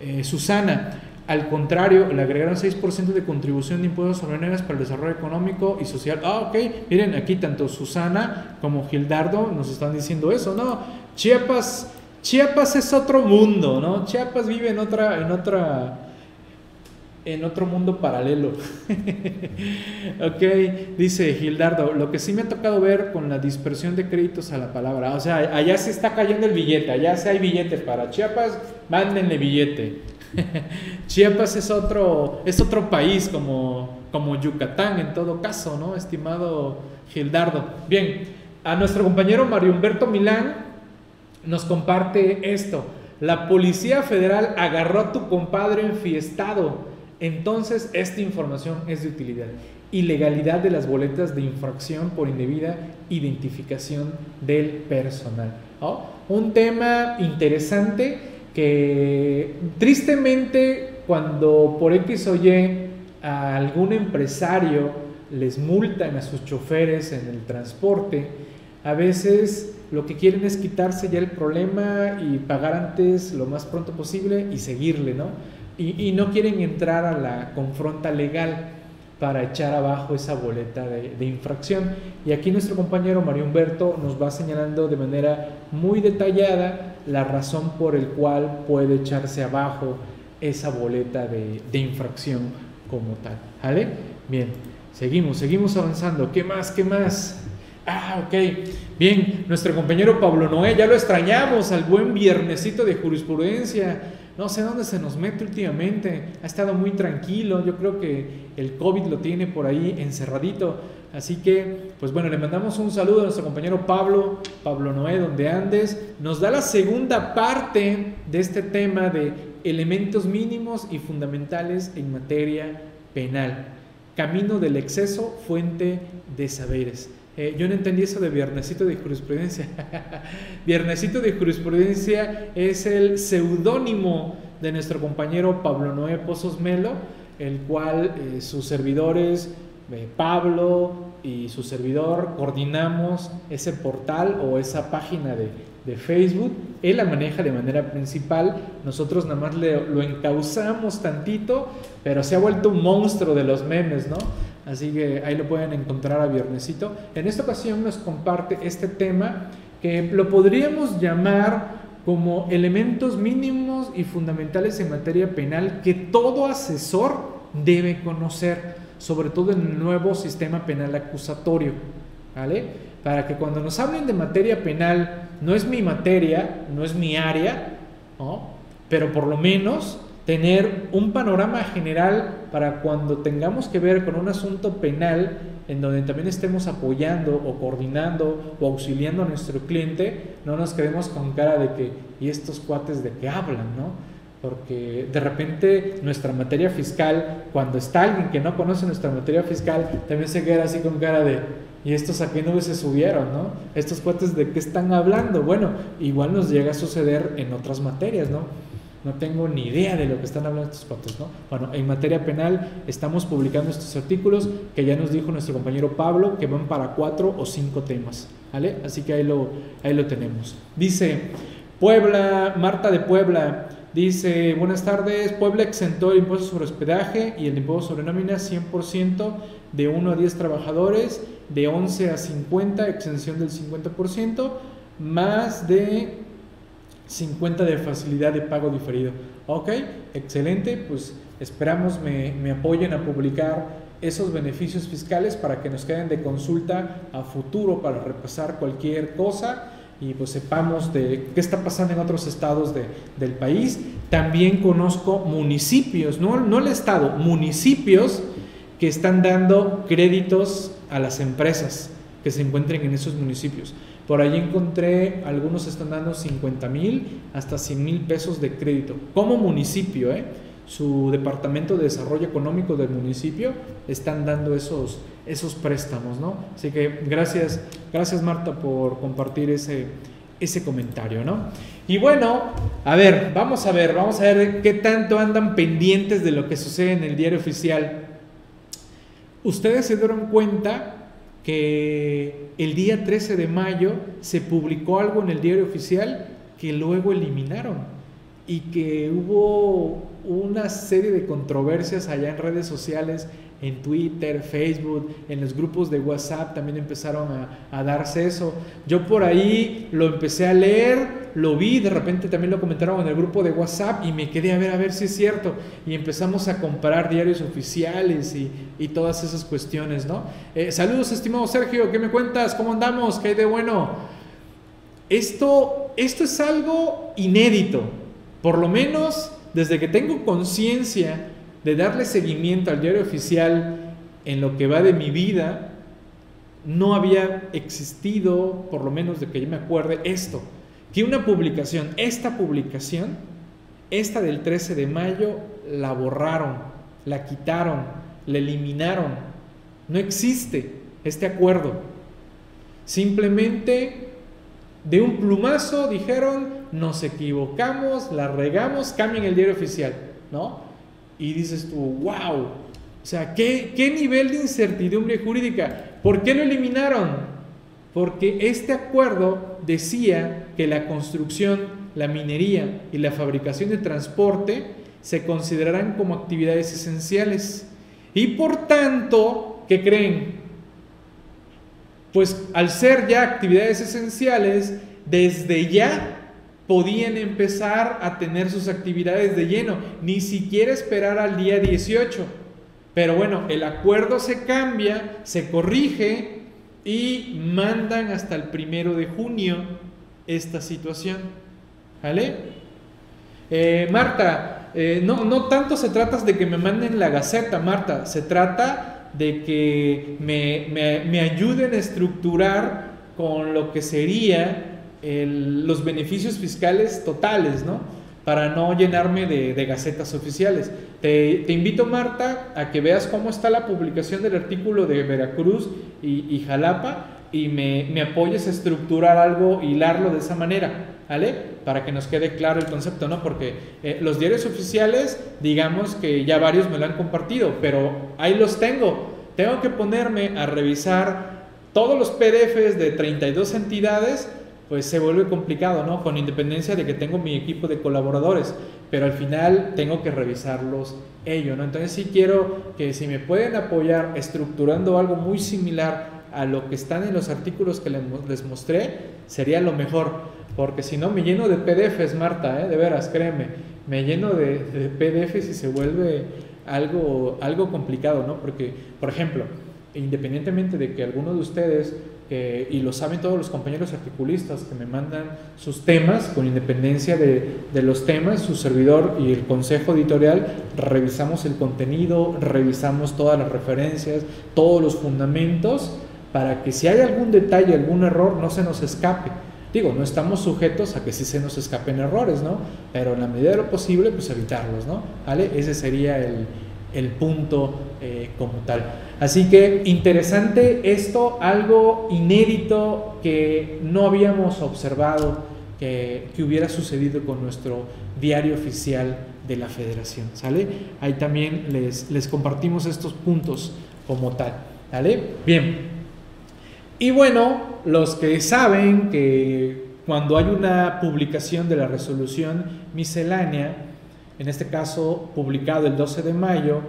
Eh, Susana, Al contrario, le agregaron 6% de contribución de impuestos sobre para el desarrollo económico y social. Ah, ok. Miren, aquí tanto Susana como Gildardo nos están diciendo eso, ¿no? Chiapas, Chiapas es otro mundo, ¿no? Chiapas vive en otra, en otra, en otro mundo paralelo. (laughs) ok, dice Gildardo, lo que sí me ha tocado ver con la dispersión de créditos a la palabra, o sea, allá se está cayendo el billete, allá se hay billete para Chiapas, mándenle billete. (laughs) Chiapas es otro, es otro país como, como Yucatán en todo caso, ¿no? Estimado Gildardo. Bien, a nuestro compañero Mario Humberto Milán nos comparte esto. La Policía Federal agarró a tu compadre enfiestado. Entonces, esta información es de utilidad. Ilegalidad de las boletas de infracción por indebida identificación del personal. Un tema interesante que tristemente cuando por X o Y a algún empresario les multan a sus choferes en el transporte, a veces lo que quieren es quitarse ya el problema y pagar antes lo más pronto posible y seguirle, ¿no? Y, no quieren entrar a la confronta legal para echar abajo esa boleta de, infracción. Y aquí nuestro compañero Mario Humberto nos va señalando de manera muy detallada la razón por el cual puede echarse abajo esa boleta de, infracción como tal. ¿Vale? Bien, seguimos, seguimos avanzando. ¿Qué más? ¿Qué más? Ah, ok. Bien, nuestro compañero Pablo Noé, ya lo extrañamos, al buen viernesito de jurisprudencia. No sé dónde se nos mete últimamente. Ha estado muy tranquilo. Yo creo que el COVID lo tiene por ahí encerradito. Así que, pues bueno, le mandamos un saludo a nuestro compañero Pablo, Pablo Noé, donde andes. Nos da la segunda parte de este tema de elementos mínimos y fundamentales en materia penal. Camino del exceso, fuente de saberes. Eh, yo no entendí eso de viernesito de jurisprudencia. (laughs) viernesito de jurisprudencia es el seudónimo de nuestro compañero Pablo Noé Pozos Melo, el cual eh, sus servidores Pablo y su servidor coordinamos ese portal o esa página de, Facebook. Él la maneja de manera principal, nosotros nada más lo encauzamos tantito, pero se ha vuelto un monstruo de los memes, ¿no? Así que ahí lo pueden encontrar a viernesito. En esta ocasión nos comparte este tema que lo podríamos llamar como elementos mínimos y fundamentales en materia penal que todo asesor debe conocer sobre todo en el nuevo sistema penal acusatorio, ¿vale? Para que cuando nos hablen de materia penal, no es mi materia, no es mi área, ¿no? Pero por lo menos tener un panorama general para cuando tengamos que ver con un asunto penal en donde también estemos apoyando o coordinando o auxiliando a nuestro cliente, no nos quedemos con cara de que, ¿y estos cuates de qué hablan, no? porque de repente nuestra materia fiscal, cuando está alguien que no conoce nuestra materia fiscal, también se queda así con cara de, ¿y estos a qué nube se subieron, no? Estos cuates de qué están hablando. Bueno, igual nos llega a suceder en otras materias, ¿no? No tengo ni idea de lo que están hablando estos cuates, ¿no? Bueno, en materia penal estamos publicando estos artículos que ya nos dijo nuestro compañero Pablo que van para cuatro o cinco temas, ¿vale? Así que ahí lo, ahí lo tenemos. Dice, Puebla, Marta de Puebla, Dice, buenas tardes, Puebla exentó el impuesto sobre hospedaje y el impuesto sobre nómina 100% de 1 a 10 trabajadores, de 11 a 50 exención del 50%, más de 50 de facilidad de pago diferido. Ok, excelente, pues esperamos me, me apoyen a publicar esos beneficios fiscales para que nos queden de consulta a futuro para repasar cualquier cosa y pues sepamos de qué está pasando en otros estados de, del país. También conozco municipios, no, no el estado, municipios que están dando créditos a las empresas que se encuentren en esos municipios. Por ahí encontré, algunos están dando 50 mil hasta 100 mil pesos de crédito como municipio, ¿eh? su departamento de desarrollo económico del municipio están dando esos, esos préstamos, ¿no? Así que gracias, gracias Marta por compartir ese, ese comentario, ¿no? Y bueno, a ver, vamos a ver, vamos a ver qué tanto andan pendientes de lo que sucede en el diario oficial. Ustedes se dieron cuenta que el día 13 de mayo se publicó algo en el diario oficial que luego eliminaron y que hubo una serie de controversias allá en redes sociales, en Twitter, Facebook, en los grupos de WhatsApp también empezaron a, darse eso. Yo por ahí lo empecé a leer, lo vi, de repente también lo comentaron en el grupo de WhatsApp y me quedé a ver a ver si es cierto. Y empezamos a comparar diarios oficiales y, todas esas cuestiones, ¿no? Eh, saludos, estimado Sergio, ¿qué me cuentas? ¿Cómo andamos? ¿Qué hay de bueno? Esto, esto es algo inédito, por lo menos desde que tengo conciencia de darle seguimiento al diario oficial en lo que va de mi vida, no había existido, por lo menos de que yo me acuerde, esto, que una publicación, esta publicación, esta del 13 de mayo, la borraron, la quitaron, la eliminaron. No existe este acuerdo. Simplemente de un plumazo dijeron, nos equivocamos, la regamos, cambien el diario oficial, ¿no? Y dices tú, wow, o sea, ¿qué, ¿qué nivel de incertidumbre jurídica? ¿Por qué lo eliminaron? Porque este acuerdo decía que la construcción, la minería y la fabricación de transporte se considerarán como actividades esenciales. Y por tanto, ¿qué creen? Pues al ser ya actividades esenciales, desde ya podían empezar a tener sus actividades de lleno, ni siquiera esperar al día 18. Pero bueno, el acuerdo se cambia, se corrige y mandan hasta el primero de junio esta situación. ¿Vale? Eh, Marta, eh, no, no tanto se trata de que me manden la gaceta, Marta, se trata de que me, me, me ayuden a estructurar con lo que sería los beneficios fiscales totales, ¿no? Para no llenarme de, gacetas oficiales. Te, invito, Marta, a que veas cómo está la publicación del artículo de Veracruz y, Jalapa y me, apoyes a estructurar algo, hilarlo de esa manera, ¿vale? Para que nos quede claro el concepto, ¿no? Porque eh, los diarios oficiales, digamos que ya varios me lo han compartido, pero ahí los tengo. Tengo que ponerme a revisar todos los PDFs de 32 entidades pues se vuelve complicado, ¿no? Con independencia de que tengo mi equipo de colaboradores, pero al final tengo que revisarlos ellos, ¿no? Entonces sí quiero que si me pueden apoyar estructurando algo muy similar a lo que están en los artículos que les mostré, sería lo mejor, porque si no me lleno de PDFs, Marta, ¿eh? de veras, créeme, me lleno de, de PDFs y se vuelve algo, algo complicado, ¿no? Porque, por ejemplo, independientemente de que alguno de ustedes y lo saben todos los compañeros articulistas que me mandan sus temas, con independencia de, de, los temas, su servidor y el consejo editorial, revisamos el contenido, revisamos todas las referencias, todos los fundamentos, para que si hay algún detalle, algún error, no se nos escape. Digo, no estamos sujetos a que sí se nos escapen errores, ¿no? Pero en la medida de lo posible, pues evitarlos, ¿no? ¿Vale? Ese sería el, el punto eh, como tal. Así que interesante esto, algo inédito que no habíamos observado que, hubiera sucedido con nuestro diario oficial de la federación, ¿sale? Ahí también les, les compartimos estos puntos como tal, ¿vale? Bien. Y bueno, los que saben que cuando hay una publicación de la resolución miscelánea, en este caso publicado el 12 de mayo,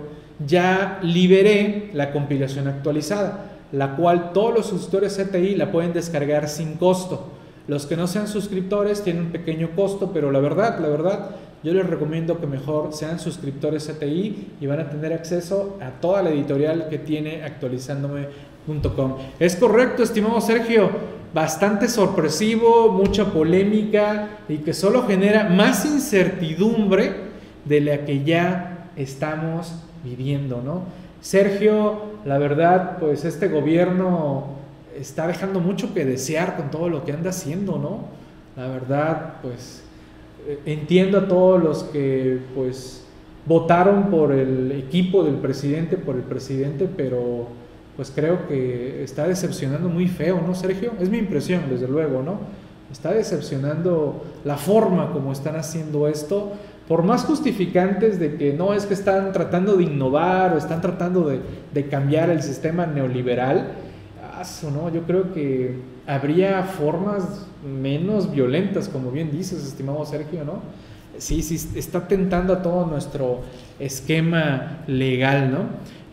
ya liberé la compilación actualizada, la cual todos los suscriptores CTI la pueden descargar sin costo. Los que no sean suscriptores tienen un pequeño costo, pero la verdad, la verdad, yo les recomiendo que mejor sean suscriptores CTI y van a tener acceso a toda la editorial que tiene actualizándome.com. Es correcto, estimado Sergio, bastante sorpresivo, mucha polémica y que solo genera más incertidumbre de la que ya estamos viviendo, ¿no? Sergio, la verdad, pues este gobierno está dejando mucho que desear con todo lo que anda haciendo, ¿no? La verdad, pues eh, entiendo a todos los que pues votaron por el equipo del presidente, por el presidente, pero pues creo que está decepcionando muy feo, ¿no, Sergio? Es mi impresión, desde luego, ¿no? Está decepcionando la forma como están haciendo esto por más justificantes de que no es que están tratando de innovar o están tratando de, cambiar el sistema neoliberal, ¿no? yo creo que habría formas menos violentas, como bien dices, estimado Sergio, ¿no? sí, sí, está tentando a todo nuestro esquema legal, ¿no?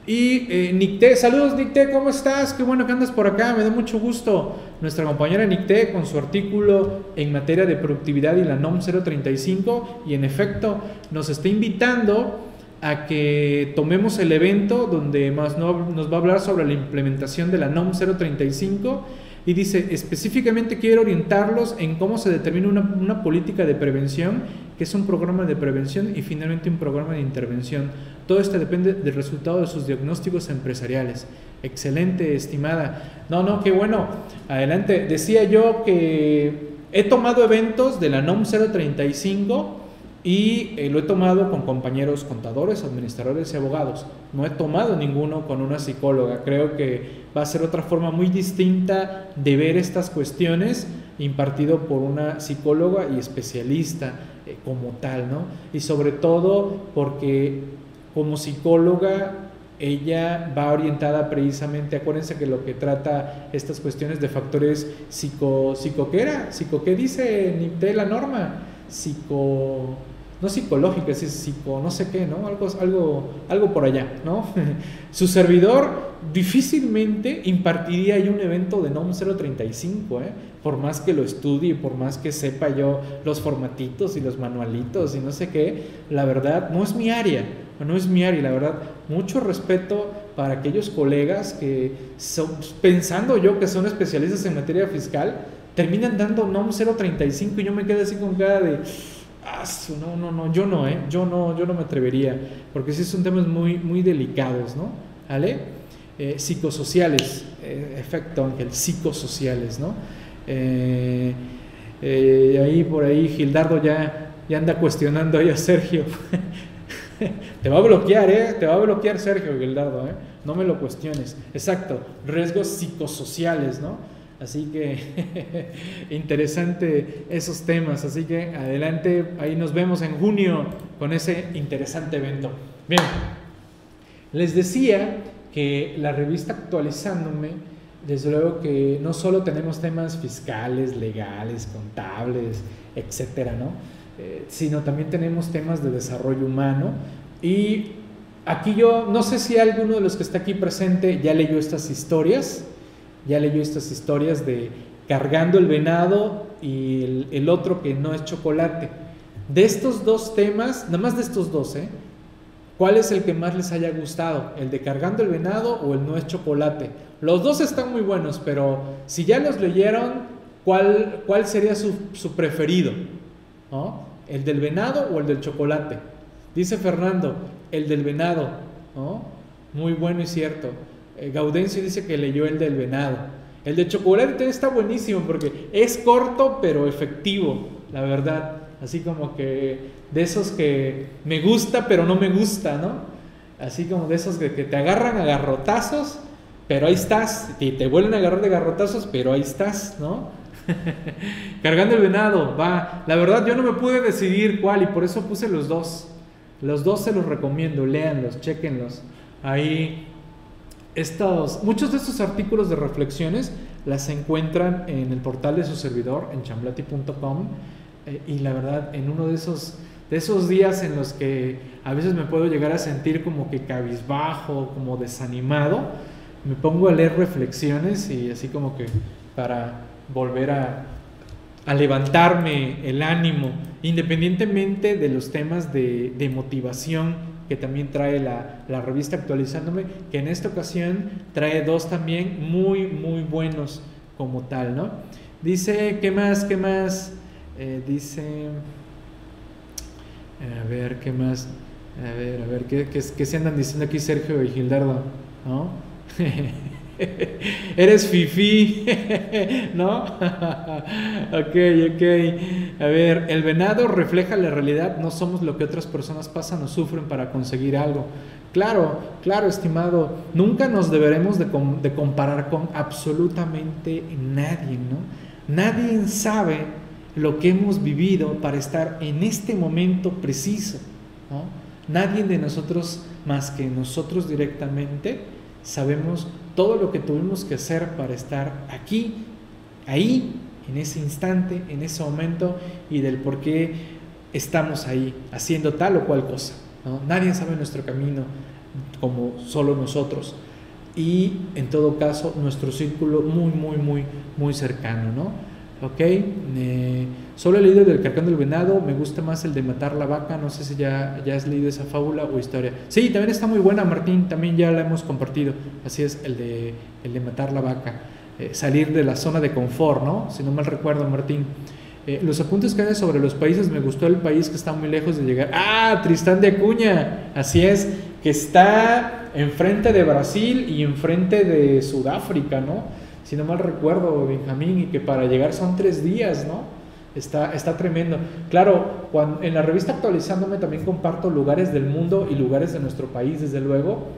Y eh, Nicté, saludos Nicté, ¿cómo estás? Qué bueno que andas por acá, me da mucho gusto. Nuestra compañera Nicté con su artículo en materia de productividad y la NOM 035 y en efecto nos está invitando a que tomemos el evento donde más nos va a hablar sobre la implementación de la NOM 035 y dice, específicamente quiero orientarlos en cómo se determina una, una, política de prevención, que es un programa de prevención y finalmente un programa de intervención. Todo esto depende del resultado de sus diagnósticos empresariales. Excelente, estimada. No, no, qué bueno. Adelante. Decía yo que he tomado eventos de la NOM 035 y eh, lo he tomado con compañeros contadores, administradores y abogados. No he tomado ninguno con una psicóloga. Creo que va a ser otra forma muy distinta de ver estas cuestiones impartido por una psicóloga y especialista eh, como tal, ¿no? Y sobre todo porque como psicóloga ella va orientada precisamente, acuérdense que lo que trata estas cuestiones de factores psico, psico ¿qué era? Psico, ¿qué dice de la norma? Psico no psicológica, es psico, no sé qué, ¿no? Algo, algo, algo por allá, ¿no? (laughs) Su servidor difícilmente impartiría ahí un evento de NOM 035, ¿eh? Por más que lo estudie, por más que sepa yo los formatitos y los manualitos y no sé qué, la verdad no es mi área, no es mi área, la verdad, mucho respeto para aquellos colegas que son, pensando yo que son especialistas en materia fiscal, terminan dando NOM 035 y yo me quedo así con cara de Ah, no, no, no, yo no, ¿eh? Yo no, yo no me atrevería, porque sí son temas muy, muy delicados, ¿no? ¿Vale? Eh, psicosociales, eh, efecto Ángel, psicosociales, ¿no? Eh, ahí por ahí Gildardo ya, ya anda cuestionando ahí a Sergio. (laughs) Te va a bloquear, ¿eh? Te va a bloquear Sergio Gildardo, ¿eh? No me lo cuestiones. Exacto, riesgos psicosociales, ¿no? Así que (laughs) interesante esos temas. Así que adelante, ahí nos vemos en junio con ese interesante evento. Bien, les decía que la revista actualizándome, desde luego que no solo tenemos temas fiscales, legales, contables, etcétera, ¿no? Eh, sino también tenemos temas de desarrollo humano. Y aquí yo no sé si alguno de los que está aquí presente ya leyó estas historias ya leyó estas historias de cargando el venado y el, otro que no es chocolate. De estos dos temas, nada más de estos dos, ¿eh? ¿cuál es el que más les haya gustado? ¿El de cargando el venado o el no es chocolate? Los dos están muy buenos, pero si ya los leyeron, ¿cuál, cuál sería su, su preferido? ¿No? ¿El del venado o el del chocolate? Dice Fernando, el del venado. ¿no? Muy bueno y cierto. Eh, Gaudencio dice que leyó el del venado. El de chocolate está buenísimo porque es corto pero efectivo, la verdad. Así como que de esos que me gusta pero no me gusta, ¿no? Así como de esos que, te agarran a garrotazos, pero ahí estás. Y te vuelven a agarrar de garrotazos, pero ahí estás, ¿no? (laughs) Cargando el venado, va. La verdad yo no me pude decidir cuál y por eso puse los dos. Los dos se los recomiendo, léanlos, chequenlos. Ahí muchos de estos artículos de reflexiones las encuentran en el portal de su servidor, en chamblati.com, eh, y la verdad, en uno de esos, de esos días en los que a veces me puedo llegar a sentir como que cabizbajo, como desanimado, me pongo a leer reflexiones y así como que para volver a, levantarme el ánimo, independientemente de los temas de motivación que también trae la, revista actualizándome, que en esta ocasión trae dos también muy, muy buenos como tal, ¿no? Dice, ¿qué más? ¿Qué más? Eh, dice, a ver, ¿qué más? A ver, a ver, ¿qué, qué, qué se andan diciendo aquí Sergio y Gildardo? ¿No? (laughs) (laughs) Eres fifi, (laughs) ¿no? (laughs) ok, ok. A ver, el venado refleja la realidad, no somos lo que otras personas pasan o sufren para conseguir algo. Claro, claro, estimado, nunca nos deberemos de, de comparar con absolutamente nadie, ¿no? Nadie sabe lo que hemos vivido para estar en este momento preciso, ¿no? Nadie de nosotros más que nosotros directamente sabemos todo lo que tuvimos que hacer para estar aquí, ahí, en ese instante, en ese momento y del por qué estamos ahí haciendo tal o cual cosa. Nadie sabe nuestro camino como solo nosotros. Y en todo caso, nuestro círculo muy, muy, muy, muy cercano, ¿no? Ok, eh, solo he leído del carcán del venado, me gusta más el de matar la vaca, no sé si ya, ya has leído esa fábula o historia. Sí, también está muy buena, Martín, también ya la hemos compartido, así es, el de, el de matar la vaca, eh, salir de la zona de confort, ¿no? Si no mal recuerdo, Martín. Eh, los apuntes que hay sobre los países, me gustó el país que está muy lejos de llegar. Ah, Tristán de Acuña, así es, que está enfrente de Brasil y enfrente de Sudáfrica, ¿no? Si no mal recuerdo, Benjamín, y que para llegar son tres días, ¿no? Está, está tremendo. Claro, cuando, en la revista actualizándome también comparto lugares del mundo y lugares de nuestro país, desde luego,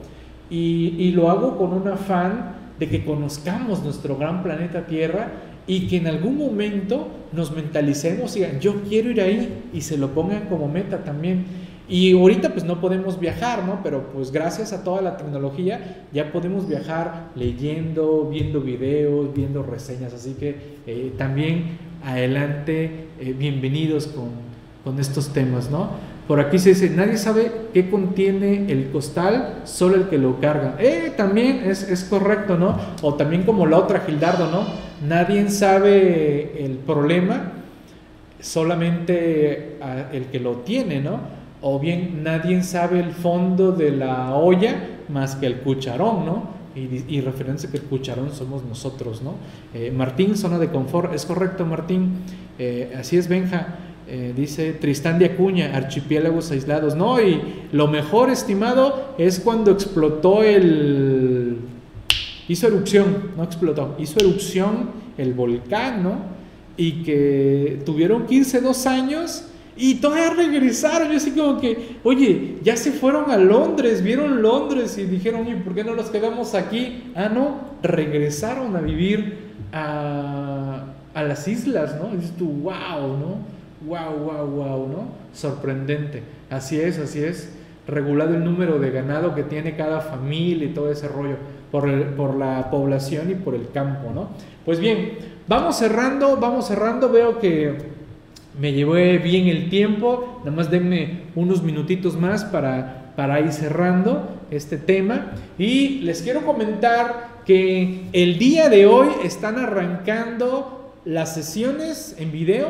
y, y lo hago con un afán de que conozcamos nuestro gran planeta Tierra y que en algún momento nos mentalicemos y digan, yo quiero ir ahí y se lo pongan como meta también. Y ahorita pues no podemos viajar, ¿no? Pero pues gracias a toda la tecnología ya podemos viajar leyendo, viendo videos, viendo reseñas. Así que eh, también adelante, eh, bienvenidos con, con estos temas, ¿no? Por aquí se dice, nadie sabe qué contiene el costal, solo el que lo carga. Eh, también es, es correcto, ¿no? O también como la otra, Gildardo, ¿no? Nadie sabe el problema, solamente el que lo tiene, ¿no? O bien nadie sabe el fondo de la olla más que el cucharón, ¿no? Y, y referencia que el cucharón somos nosotros, ¿no? Eh, Martín, zona de confort, es correcto, Martín. Eh, así es, Benja. Eh, dice Tristán de Acuña, archipiélagos aislados. No, y lo mejor, estimado, es cuando explotó el... Hizo erupción, no explotó, hizo erupción el volcán, ¿no? Y que tuvieron 15, dos años y todavía regresaron. Yo así como que, oye, ya se fueron a Londres, vieron Londres y dijeron, oye, ¿por qué no nos quedamos aquí? Ah, no, regresaron a vivir a, a las islas, ¿no? Y dices tú, wow, ¿no? wow, wow, wow, ¿no? Sorprendente. Así es, así es. Regulado el número de ganado que tiene cada familia y todo ese rollo por, por la población y por el campo, ¿no? Pues bien, vamos cerrando, vamos cerrando. Veo que me llevé bien el tiempo. Nada más denme unos minutitos más para, para ir cerrando este tema. Y les quiero comentar que el día de hoy están arrancando las sesiones en video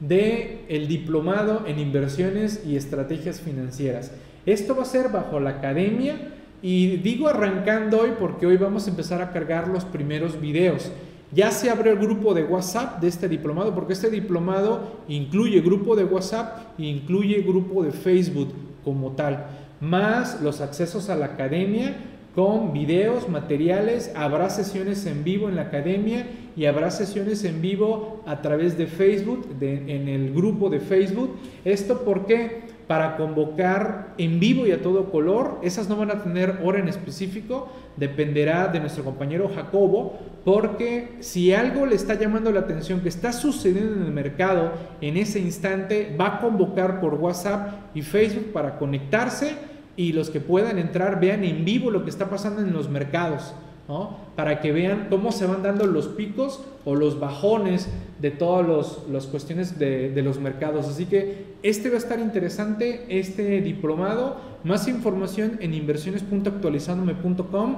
de el diplomado en inversiones y estrategias financieras. Esto va a ser bajo la academia y digo arrancando hoy porque hoy vamos a empezar a cargar los primeros videos. Ya se abre el grupo de WhatsApp de este diplomado porque este diplomado incluye grupo de WhatsApp incluye grupo de Facebook como tal, más los accesos a la academia con videos, materiales, habrá sesiones en vivo en la academia y habrá sesiones en vivo a través de Facebook, en el grupo de Facebook. ¿Esto por qué? Para convocar en vivo y a todo color. Esas no van a tener hora en específico, dependerá de nuestro compañero Jacobo, porque si algo le está llamando la atención que está sucediendo en el mercado en ese instante, va a convocar por WhatsApp y Facebook para conectarse y los que puedan entrar vean en vivo lo que está pasando en los mercados, ¿no? para que vean cómo se van dando los picos o los bajones de todas las cuestiones de, los mercados. Así que este va a estar interesante, este diplomado. Más información en inversiones.actualizandome.com.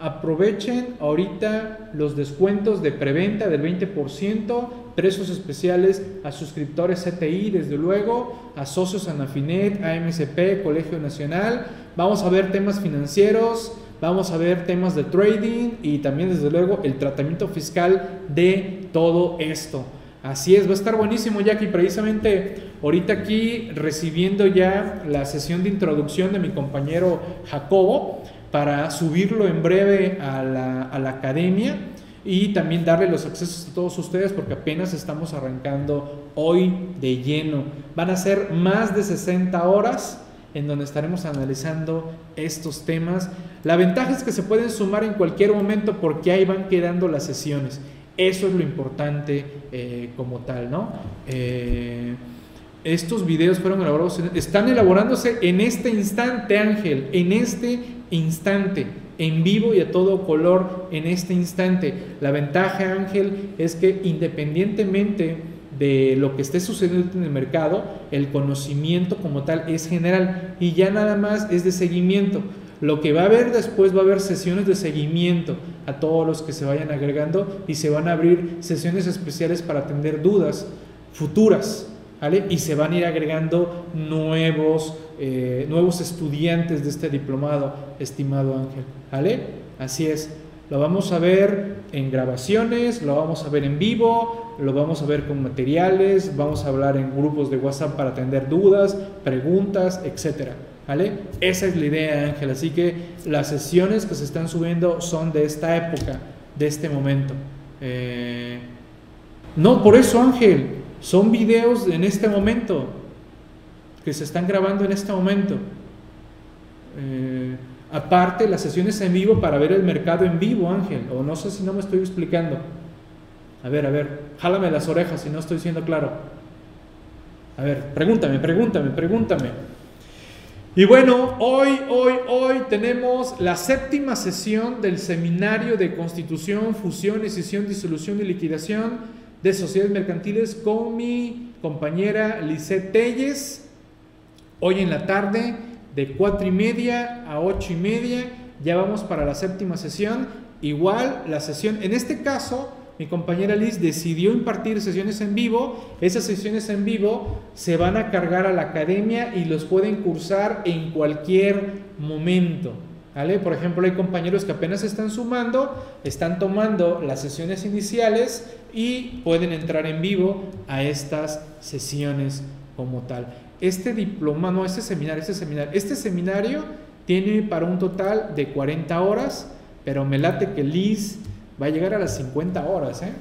Aprovechen ahorita los descuentos de preventa del 20%, precios especiales a suscriptores CTI, desde luego, a socios Anafinet, AMCP, Colegio Nacional. Vamos a ver temas financieros, vamos a ver temas de trading y también, desde luego, el tratamiento fiscal de todo esto. Así es, va a estar buenísimo, Jackie. Precisamente ahorita aquí recibiendo ya la sesión de introducción de mi compañero Jacobo para subirlo en breve a la, a la academia y también darle los accesos a todos ustedes porque apenas estamos arrancando hoy de lleno. Van a ser más de 60 horas en donde estaremos analizando estos temas. La ventaja es que se pueden sumar en cualquier momento porque ahí van quedando las sesiones. Eso es lo importante eh, como tal, ¿no? Eh, estos videos fueron elaborados, están elaborándose en este instante, Ángel, en este instante, en vivo y a todo color en este instante. La ventaja, Ángel, es que independientemente de lo que esté sucediendo en el mercado, el conocimiento como tal es general y ya nada más es de seguimiento. Lo que va a haber después va a haber sesiones de seguimiento a todos los que se vayan agregando y se van a abrir sesiones especiales para atender dudas futuras, ¿vale? Y se van a ir agregando nuevos, eh, nuevos estudiantes de este diplomado, estimado Ángel, ¿vale? Así es. Lo vamos a ver en grabaciones, lo vamos a ver en vivo, lo vamos a ver con materiales, vamos a hablar en grupos de WhatsApp para atender dudas, preguntas, etcétera. ¿Vale? Esa es la idea, Ángel. Así que las sesiones que se están subiendo son de esta época, de este momento. Eh, no, por eso, Ángel, son videos en este momento, que se están grabando en este momento. Eh, aparte, las sesiones en vivo para ver el mercado en vivo, Ángel. O no sé si no me estoy explicando. A ver, a ver, jálame las orejas si no estoy siendo claro. A ver, pregúntame, pregúntame, pregúntame. Y bueno, hoy, hoy, hoy tenemos la séptima sesión del seminario de constitución, fusión, escisión, disolución y liquidación de sociedades mercantiles con mi compañera Lisette Telles. Hoy en la tarde, de cuatro y media a ocho y media, ya vamos para la séptima sesión. Igual la sesión, en este caso, mi compañera Liz decidió impartir sesiones en vivo. Esas sesiones en vivo se van a cargar a la academia y los pueden cursar en cualquier momento. ¿vale? Por ejemplo, hay compañeros que apenas están sumando, están tomando las sesiones iniciales y pueden entrar en vivo a estas sesiones como tal. Este diploma, no, este seminario, este seminario, este seminario tiene para un total de 40 horas, pero me late que Liz va a llegar a las 50 horas. ¿eh?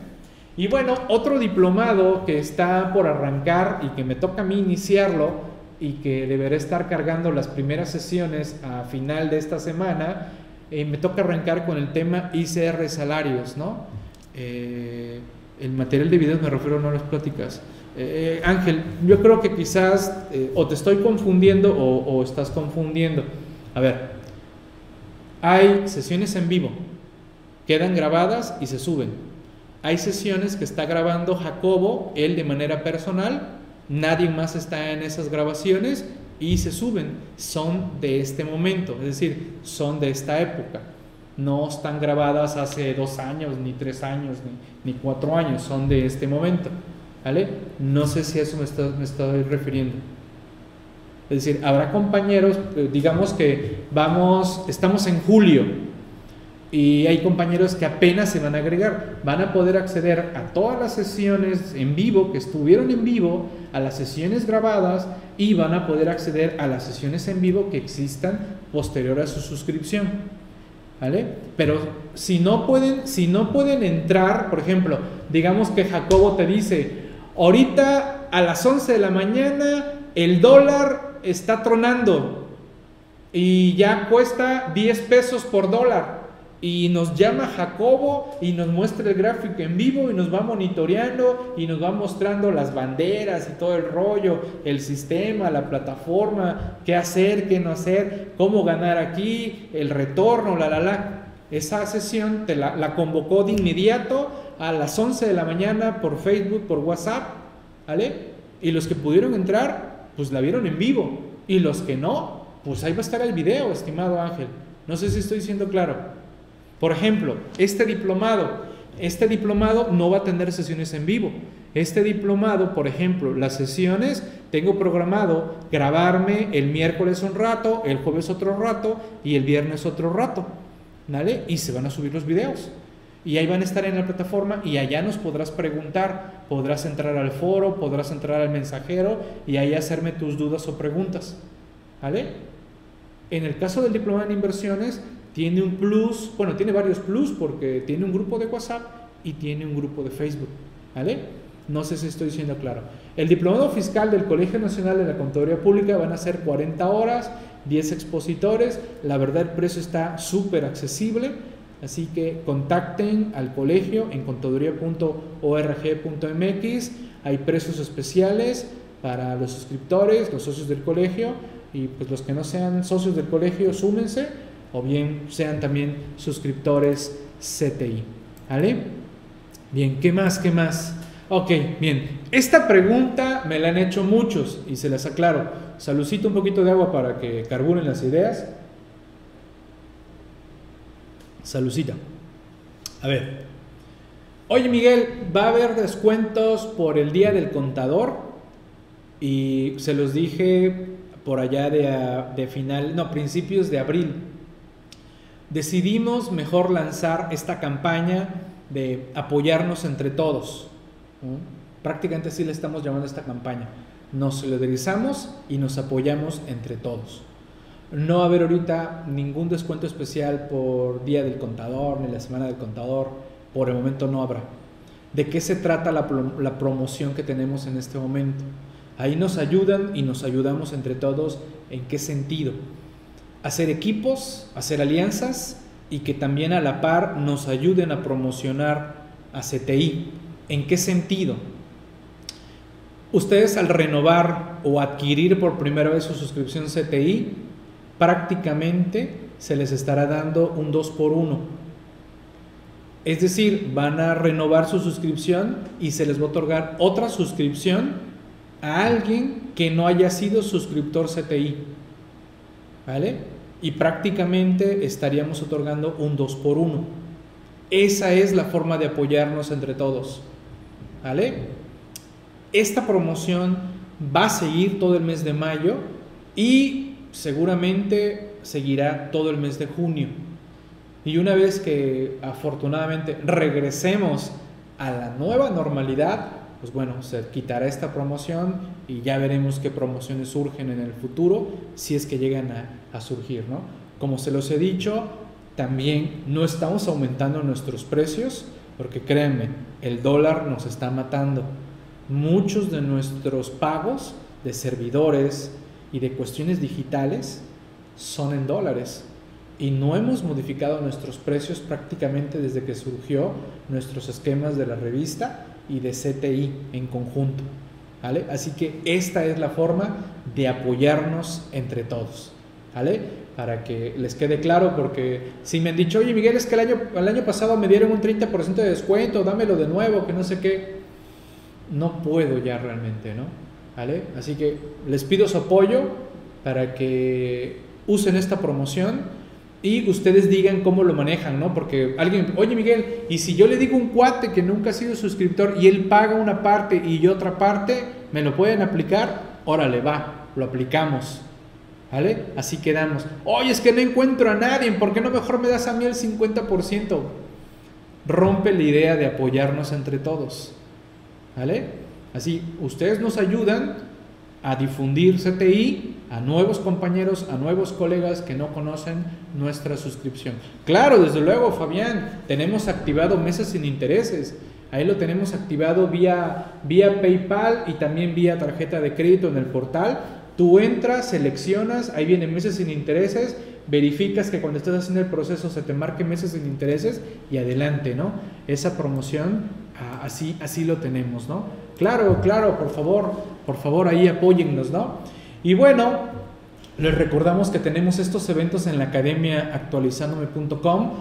Y bueno, otro diplomado que está por arrancar y que me toca a mí iniciarlo y que deberé estar cargando las primeras sesiones a final de esta semana, eh, me toca arrancar con el tema ICR salarios, ¿no? Eh, el material de videos me refiero no a las pláticas. Eh, Ángel, yo creo que quizás o te estoy confundiendo o estás confundiendo. A ver, hay sesiones en vivo, quedan grabadas y se suben. Hay sesiones que está grabando Jacobo, él de manera personal, nadie más está en esas grabaciones y se suben. Son de este momento, es decir, son de esta época. No están grabadas hace dos años, ni tres años, ni, cuatro años, son de este momento. No sé si a eso me, me estoy refiriendo. Es decir, habrá compañeros, eh, digamos que vamos, estamos en julio, y hay compañeros que apenas se van a agregar. Van a poder acceder a todas las sesiones en vivo, que estuvieron en vivo, a las sesiones grabadas y van a poder acceder a las sesiones en vivo que existan posterior a su suscripción. Pero si no pueden, si no pueden entrar, por ejemplo, digamos que Jacobo te dice, ahorita a las 11 de la mañana el dólar está tronando y ya cuesta 10 pesos por dólar y nos llama Jacobo y nos muestra el gráfico en vivo y nos va monitoreando y nos va mostrando las banderas y todo el rollo, el sistema, la plataforma, qué hacer, qué no hacer, cómo ganar aquí, el retorno, la, la, la. Esa sesión te la, la convocó de inmediato a las 11 de la mañana por Facebook, por WhatsApp, ¿vale? Y los que pudieron entrar, pues la vieron en vivo. Y los que no, pues ahí va a estar el video, estimado Ángel. No sé si estoy siendo claro. Por ejemplo, este diplomado, este diplomado no va a tener sesiones en vivo. Este diplomado, por ejemplo, las sesiones, tengo programado grabarme el miércoles un rato, el jueves otro rato y el viernes otro rato. ¿Vale? Y se van a subir los videos. Y ahí van a estar en la plataforma y allá nos podrás preguntar, podrás entrar al foro, podrás entrar al mensajero y ahí hacerme tus dudas o preguntas. ¿Vale? En el caso del diploma en inversiones, tiene un plus, bueno, tiene varios plus porque tiene un grupo de WhatsApp y tiene un grupo de Facebook, ¿vale? No sé si estoy diciendo claro. El diplomado fiscal del Colegio Nacional de la Contaduría Pública van a ser 40 horas, 10 expositores. La verdad el precio está súper accesible, así que contacten al colegio en contaduría.org.mx. Hay precios especiales para los suscriptores, los socios del colegio y pues los que no sean socios del colegio, súmense o bien sean también suscriptores CTI. ¿Vale? Bien, ¿qué más? ¿Qué más? Ok, bien. Esta pregunta me la han hecho muchos y se las aclaro. Salucito un poquito de agua para que carburen las ideas. Salucita. A ver. Oye Miguel, va a haber descuentos por el día del contador y se los dije por allá de, final, no, principios de abril. Decidimos mejor lanzar esta campaña de apoyarnos entre todos. Prácticamente así le estamos llamando a esta campaña. Nos solidarizamos y nos apoyamos entre todos. No va a haber ahorita ningún descuento especial por Día del Contador ni la Semana del Contador. Por el momento no habrá. ¿De qué se trata la, la promoción que tenemos en este momento? Ahí nos ayudan y nos ayudamos entre todos. ¿En qué sentido? Hacer equipos, hacer alianzas y que también a la par nos ayuden a promocionar a CTI. ¿En qué sentido? Ustedes al renovar o adquirir por primera vez su suscripción CTI, prácticamente se les estará dando un 2 por 1. Es decir, van a renovar su suscripción y se les va a otorgar otra suscripción a alguien que no haya sido suscriptor CTI. ¿Vale? y prácticamente estaríamos otorgando un 2 por 1. Esa es la forma de apoyarnos entre todos. ¿Vale? Esta promoción va a seguir todo el mes de mayo y seguramente seguirá todo el mes de junio. Y una vez que afortunadamente regresemos a la nueva normalidad, pues bueno, se quitará esta promoción y ya veremos qué promociones surgen en el futuro, si es que llegan a, surgir, ¿no? Como se los he dicho, también no estamos aumentando nuestros precios, porque créanme, el dólar nos está matando. Muchos de nuestros pagos de servidores y de cuestiones digitales son en dólares y no hemos modificado nuestros precios prácticamente desde que surgió nuestros esquemas de la revista y de CTI en conjunto. ¿vale? Así que esta es la forma de apoyarnos entre todos. ¿vale? Para que les quede claro, porque si me han dicho, oye Miguel, es que el año, el año pasado me dieron un 30% de descuento, dámelo de nuevo, que no sé qué, no puedo ya realmente, ¿no? Así que les pido su apoyo para que usen esta promoción y ustedes digan cómo lo manejan, ¿no? Porque alguien, oye Miguel, y si yo le digo un cuate que nunca ha sido suscriptor y él paga una parte y yo otra parte, ¿me lo pueden aplicar? Órale, va, lo aplicamos. ¿Vale? Así quedamos. Oye, es que no encuentro a nadie, ¿por qué no mejor me das a mí el 50%? Rompe la idea de apoyarnos entre todos. ¿Vale? Así, ustedes nos ayudan a difundir CTI a nuevos compañeros, a nuevos colegas que no conocen nuestra suscripción. Claro, desde luego, Fabián, tenemos activado meses sin intereses. Ahí lo tenemos activado vía, vía PayPal y también vía tarjeta de crédito en el portal. Tú entras, seleccionas, ahí vienen meses sin intereses, verificas que cuando estás haciendo el proceso se te marque meses sin intereses y adelante, ¿no? Esa promoción, así, así lo tenemos, ¿no? Claro, claro, por favor, por favor, ahí apóyennos, ¿no? Y bueno, les recordamos que tenemos estos eventos en la academia actualizandome.com.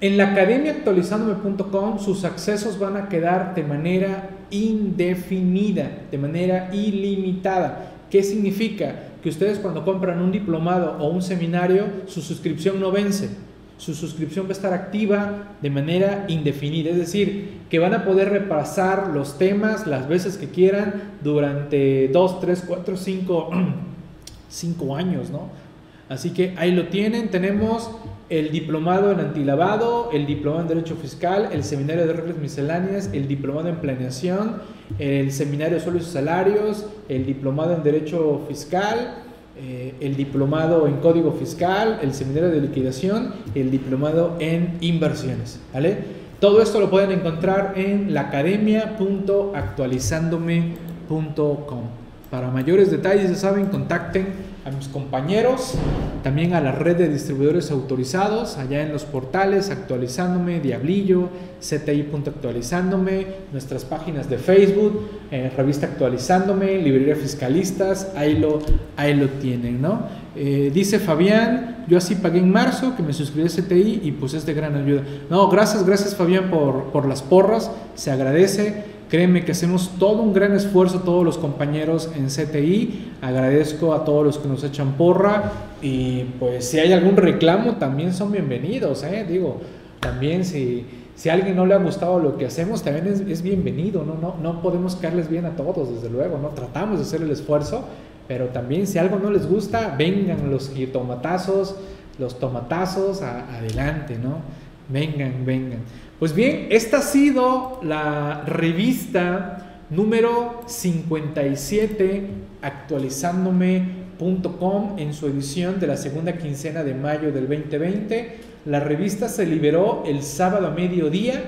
En la academia actualizandome.com sus accesos van a quedar de manera indefinida, de manera ilimitada. ¿Qué significa? Que ustedes cuando compran un diplomado o un seminario, su suscripción no vence. Su suscripción va a estar activa de manera indefinida, es decir, que van a poder repasar los temas las veces que quieran durante 2, 3, 4, 5, 5 años, ¿no? Así que ahí lo tienen, tenemos el diplomado en antilavado, el diplomado en derecho fiscal, el seminario de reglas misceláneas, el diplomado en planeación, el seminario de sueldos y salarios, el diplomado en derecho fiscal, eh, el diplomado en código fiscal, el seminario de liquidación, el diplomado en inversiones. ¿vale? Todo esto lo pueden encontrar en laacademia.actualizandome.com. Para mayores detalles, ya saben, contacten a mis compañeros, también a la red de distribuidores autorizados, allá en los portales Actualizándome, Diablillo, CTI.actualizándome, nuestras páginas de Facebook, eh, Revista Actualizándome, Librería Fiscalistas, ahí lo, ahí lo tienen, ¿no? Eh, dice Fabián, yo así pagué en marzo, que me suscribí a CTI y pues es de gran ayuda. No, gracias, gracias Fabián por, por las porras, se agradece. Créeme que hacemos todo un gran esfuerzo todos los compañeros en CTI. Agradezco a todos los que nos echan porra y pues si hay algún reclamo también son bienvenidos, ¿eh? Digo, también si, si a alguien no le ha gustado lo que hacemos también es, bienvenido, ¿no? No, no podemos caerles bien a todos, desde luego, ¿no? Tratamos de hacer el esfuerzo, pero también si algo no les gusta, vengan los tomatazos, los tomatazos, adelante, ¿no? Vengan, vengan. Pues bien, esta ha sido la revista número 57 actualizándome.com en su edición de la segunda quincena de mayo del 2020. La revista se liberó el sábado a mediodía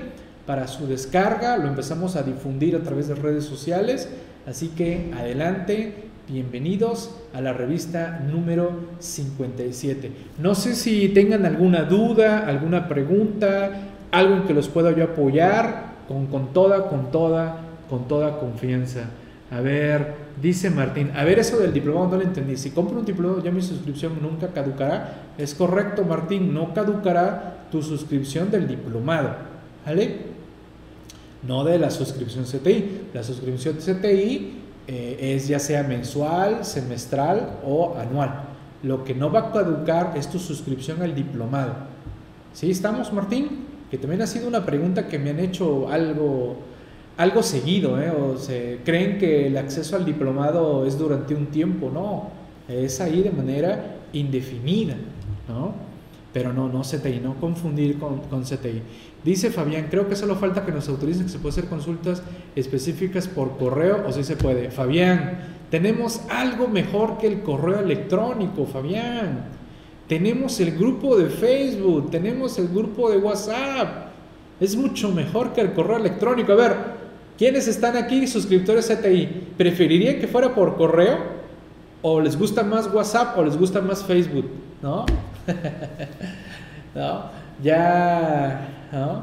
para su descarga, lo empezamos a difundir a través de redes sociales, así que adelante, bienvenidos a la revista número 57. No sé si tengan alguna duda, alguna pregunta, algo en que los pueda yo apoyar con, con toda, con toda, con toda confianza. A ver, dice Martín, a ver eso del diplomado no lo entendí. Si compro un diplomado ya mi suscripción nunca caducará. Es correcto Martín, no caducará tu suscripción del diplomado. ¿Vale? No de la suscripción CTI. La suscripción CTI eh, es ya sea mensual, semestral o anual. Lo que no va a caducar es tu suscripción al diplomado. ¿Sí estamos Martín? Que también ha sido una pregunta que me han hecho algo, algo seguido, ¿eh? o se creen que el acceso al diplomado es durante un tiempo, no, es ahí de manera indefinida, ¿no? Pero no, no CTI, no confundir con, con CTI. Dice Fabián, creo que solo falta que nos autoricen que se puede hacer consultas específicas por correo o si se puede. Fabián, tenemos algo mejor que el correo electrónico, Fabián. Tenemos el grupo de Facebook, tenemos el grupo de WhatsApp. Es mucho mejor que el correo electrónico. A ver, ¿quiénes están aquí suscriptores CTI? ¿Preferirían que fuera por correo? ¿O les gusta más WhatsApp o les gusta más Facebook? ¿No? (laughs) ¿No? Ya, ¿no?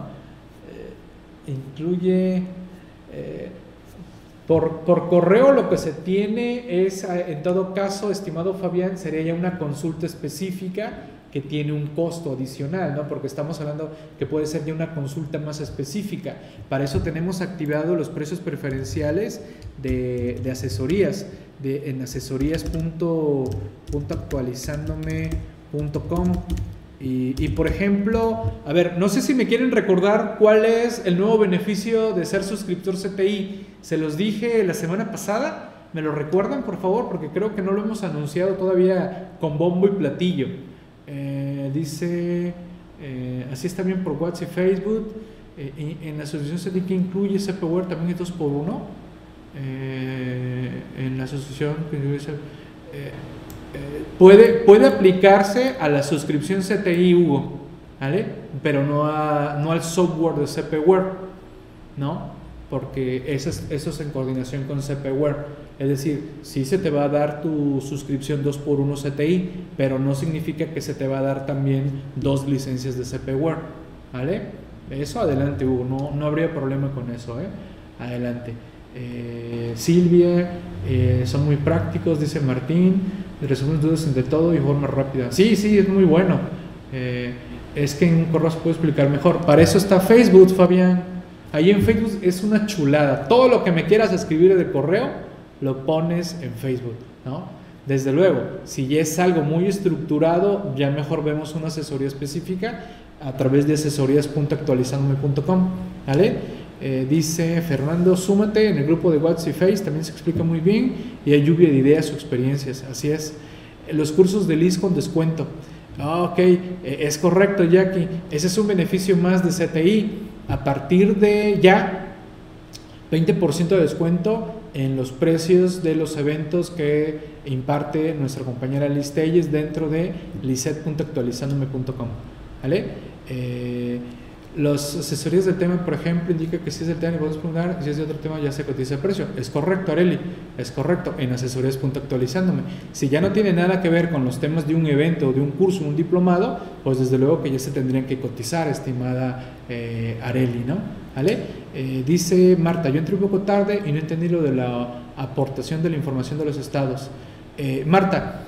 Eh, incluye... Eh, por, correo lo que se tiene es, eh, en todo caso, estimado Fabián, sería ya una consulta específica que tiene un costo adicional, ¿no? Porque estamos hablando que puede ser ya una consulta más específica. Para eso tenemos activados los precios preferenciales de, asesorías, de, en asesorías.actualizándome.com y, por ejemplo, a ver, no sé si me quieren recordar cuál es el nuevo beneficio de ser suscriptor CTI. Se los dije la semana pasada. ¿Me lo recuerdan, por favor? Porque creo que no lo hemos anunciado todavía con bombo y platillo. Eh, dice, eh, así está bien por WhatsApp y Facebook. En la asociación CTI que incluye CPWare también es 2 por 1 en la asociación puede, puede aplicarse a la suscripción CTI Hugo, ¿vale? Pero no, a, no al software de CPWare, ¿no? Porque eso es, eso es en coordinación con CPWare. Es decir, sí se te va a dar tu suscripción 2x1 CTI, pero no significa que se te va a dar también dos licencias de CPWare, ¿vale? Eso adelante, Hugo, no, no habría problema con eso, ¿eh? Adelante. Eh, Silvia, eh, son muy prácticos, dice Martín resumen dudas entre todo y forma rápida. Sí, sí, es muy bueno. Eh, es que en un correo se puede explicar mejor. Para eso está Facebook, Fabián. Ahí en Facebook es una chulada. Todo lo que me quieras escribir de correo, lo pones en Facebook, ¿no? Desde luego, si ya es algo muy estructurado, ya mejor vemos una asesoría específica a través de asesorías.actualizandome.com, ¿vale? Eh, dice Fernando, súmate en el grupo de WhatsApp y Face, también se explica muy bien y hay lluvia de ideas o experiencias, así es. Los cursos de LIS con descuento. Ah, ok, eh, es correcto, Jackie. Ese es un beneficio más de CTI. A partir de ya, 20% de descuento en los precios de los eventos que imparte nuestra compañera Liz Telles dentro de liset.actualizandome.com. ¿Vale? Eh, los asesorías del tema, por ejemplo, indica que si es del tema podemos preguntar, si es de otro tema ya se cotiza el precio. Es correcto, Areli, es correcto, en asesorías.actualizándome. Si ya no tiene nada que ver con los temas de un evento, de un curso, un diplomado, pues desde luego que ya se tendrían que cotizar, estimada eh, Areli, ¿no? ¿Vale? Eh, dice Marta, yo entré un poco tarde y no entendí lo de la aportación de la información de los estados. Eh, Marta,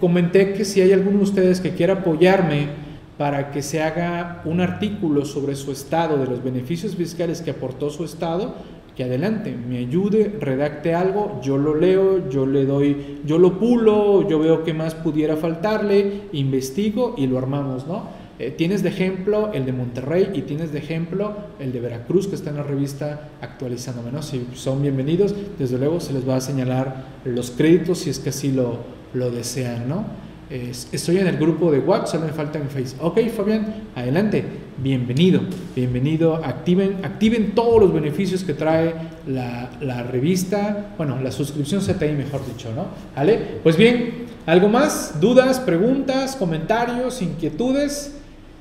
comenté que si hay alguno de ustedes que quiera apoyarme, para que se haga un artículo sobre su estado, de los beneficios fiscales que aportó su estado, que adelante, me ayude, redacte algo, yo lo leo, yo le doy, yo lo pulo, yo veo qué más pudiera faltarle, investigo y lo armamos, ¿no? Eh, tienes de ejemplo el de Monterrey y tienes de ejemplo el de Veracruz que está en la revista actualizándome, ¿no? Si son bienvenidos, desde luego se les va a señalar los créditos si es que así lo, lo desean, ¿no? Estoy en el grupo de WhatsApp, solo me falta en Facebook. Ok, Fabián, adelante, bienvenido, bienvenido. Activen, activen todos los beneficios que trae la, revista, bueno, la suscripción CTI, mejor dicho, ¿no? ¿Vale? Pues bien, ¿algo más? ¿Dudas, preguntas, comentarios, inquietudes?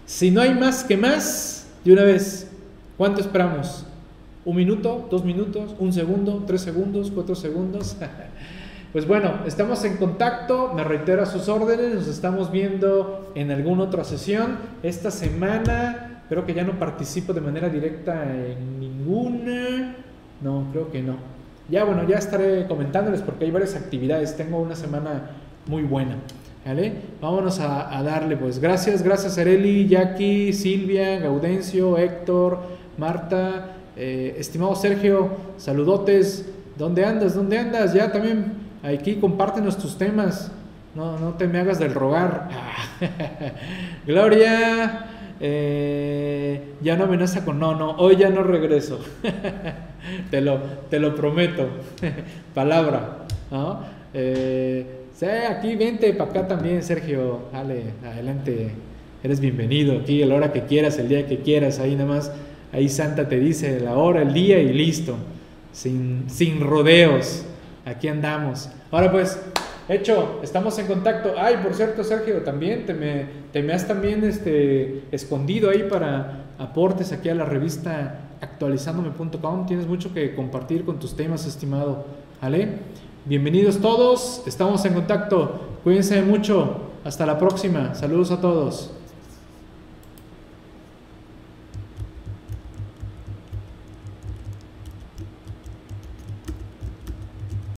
Si no hay más que más, de una vez, ¿cuánto esperamos? ¿Un minuto? ¿Dos minutos? ¿Un segundo? ¿Tres segundos? ¿Cuatro segundos? (laughs) Pues bueno, estamos en contacto, me reitero a sus órdenes, nos estamos viendo en alguna otra sesión. Esta semana creo que ya no participo de manera directa en ninguna. No, creo que no. Ya bueno, ya estaré comentándoles porque hay varias actividades. Tengo una semana muy buena. ¿Vale? Vámonos a, darle, pues gracias, gracias Areli, Jackie, Silvia, Gaudencio, Héctor, Marta, eh, estimado Sergio, saludotes. ¿Dónde andas? ¿Dónde andas? Ya también Aquí compártenos tus temas. No, no te me hagas del rogar. (laughs) Gloria, eh, ya no amenaza con no, no, hoy ya no regreso. (laughs) te, lo, te lo prometo. (laughs) Palabra. ¿no? Eh, aquí vente para acá también, Sergio. Dale, adelante. Eres bienvenido aquí a la hora que quieras, el día que quieras. Ahí nada más, ahí Santa te dice la hora, el día y listo. Sin, sin rodeos aquí andamos. Ahora pues, hecho, estamos en contacto. Ay, por cierto, Sergio, también te me, te me has también este, escondido ahí para aportes aquí a la revista actualizándome.com. Tienes mucho que compartir con tus temas, estimado. ¿Vale? Bienvenidos todos, estamos en contacto. Cuídense mucho. Hasta la próxima. Saludos a todos.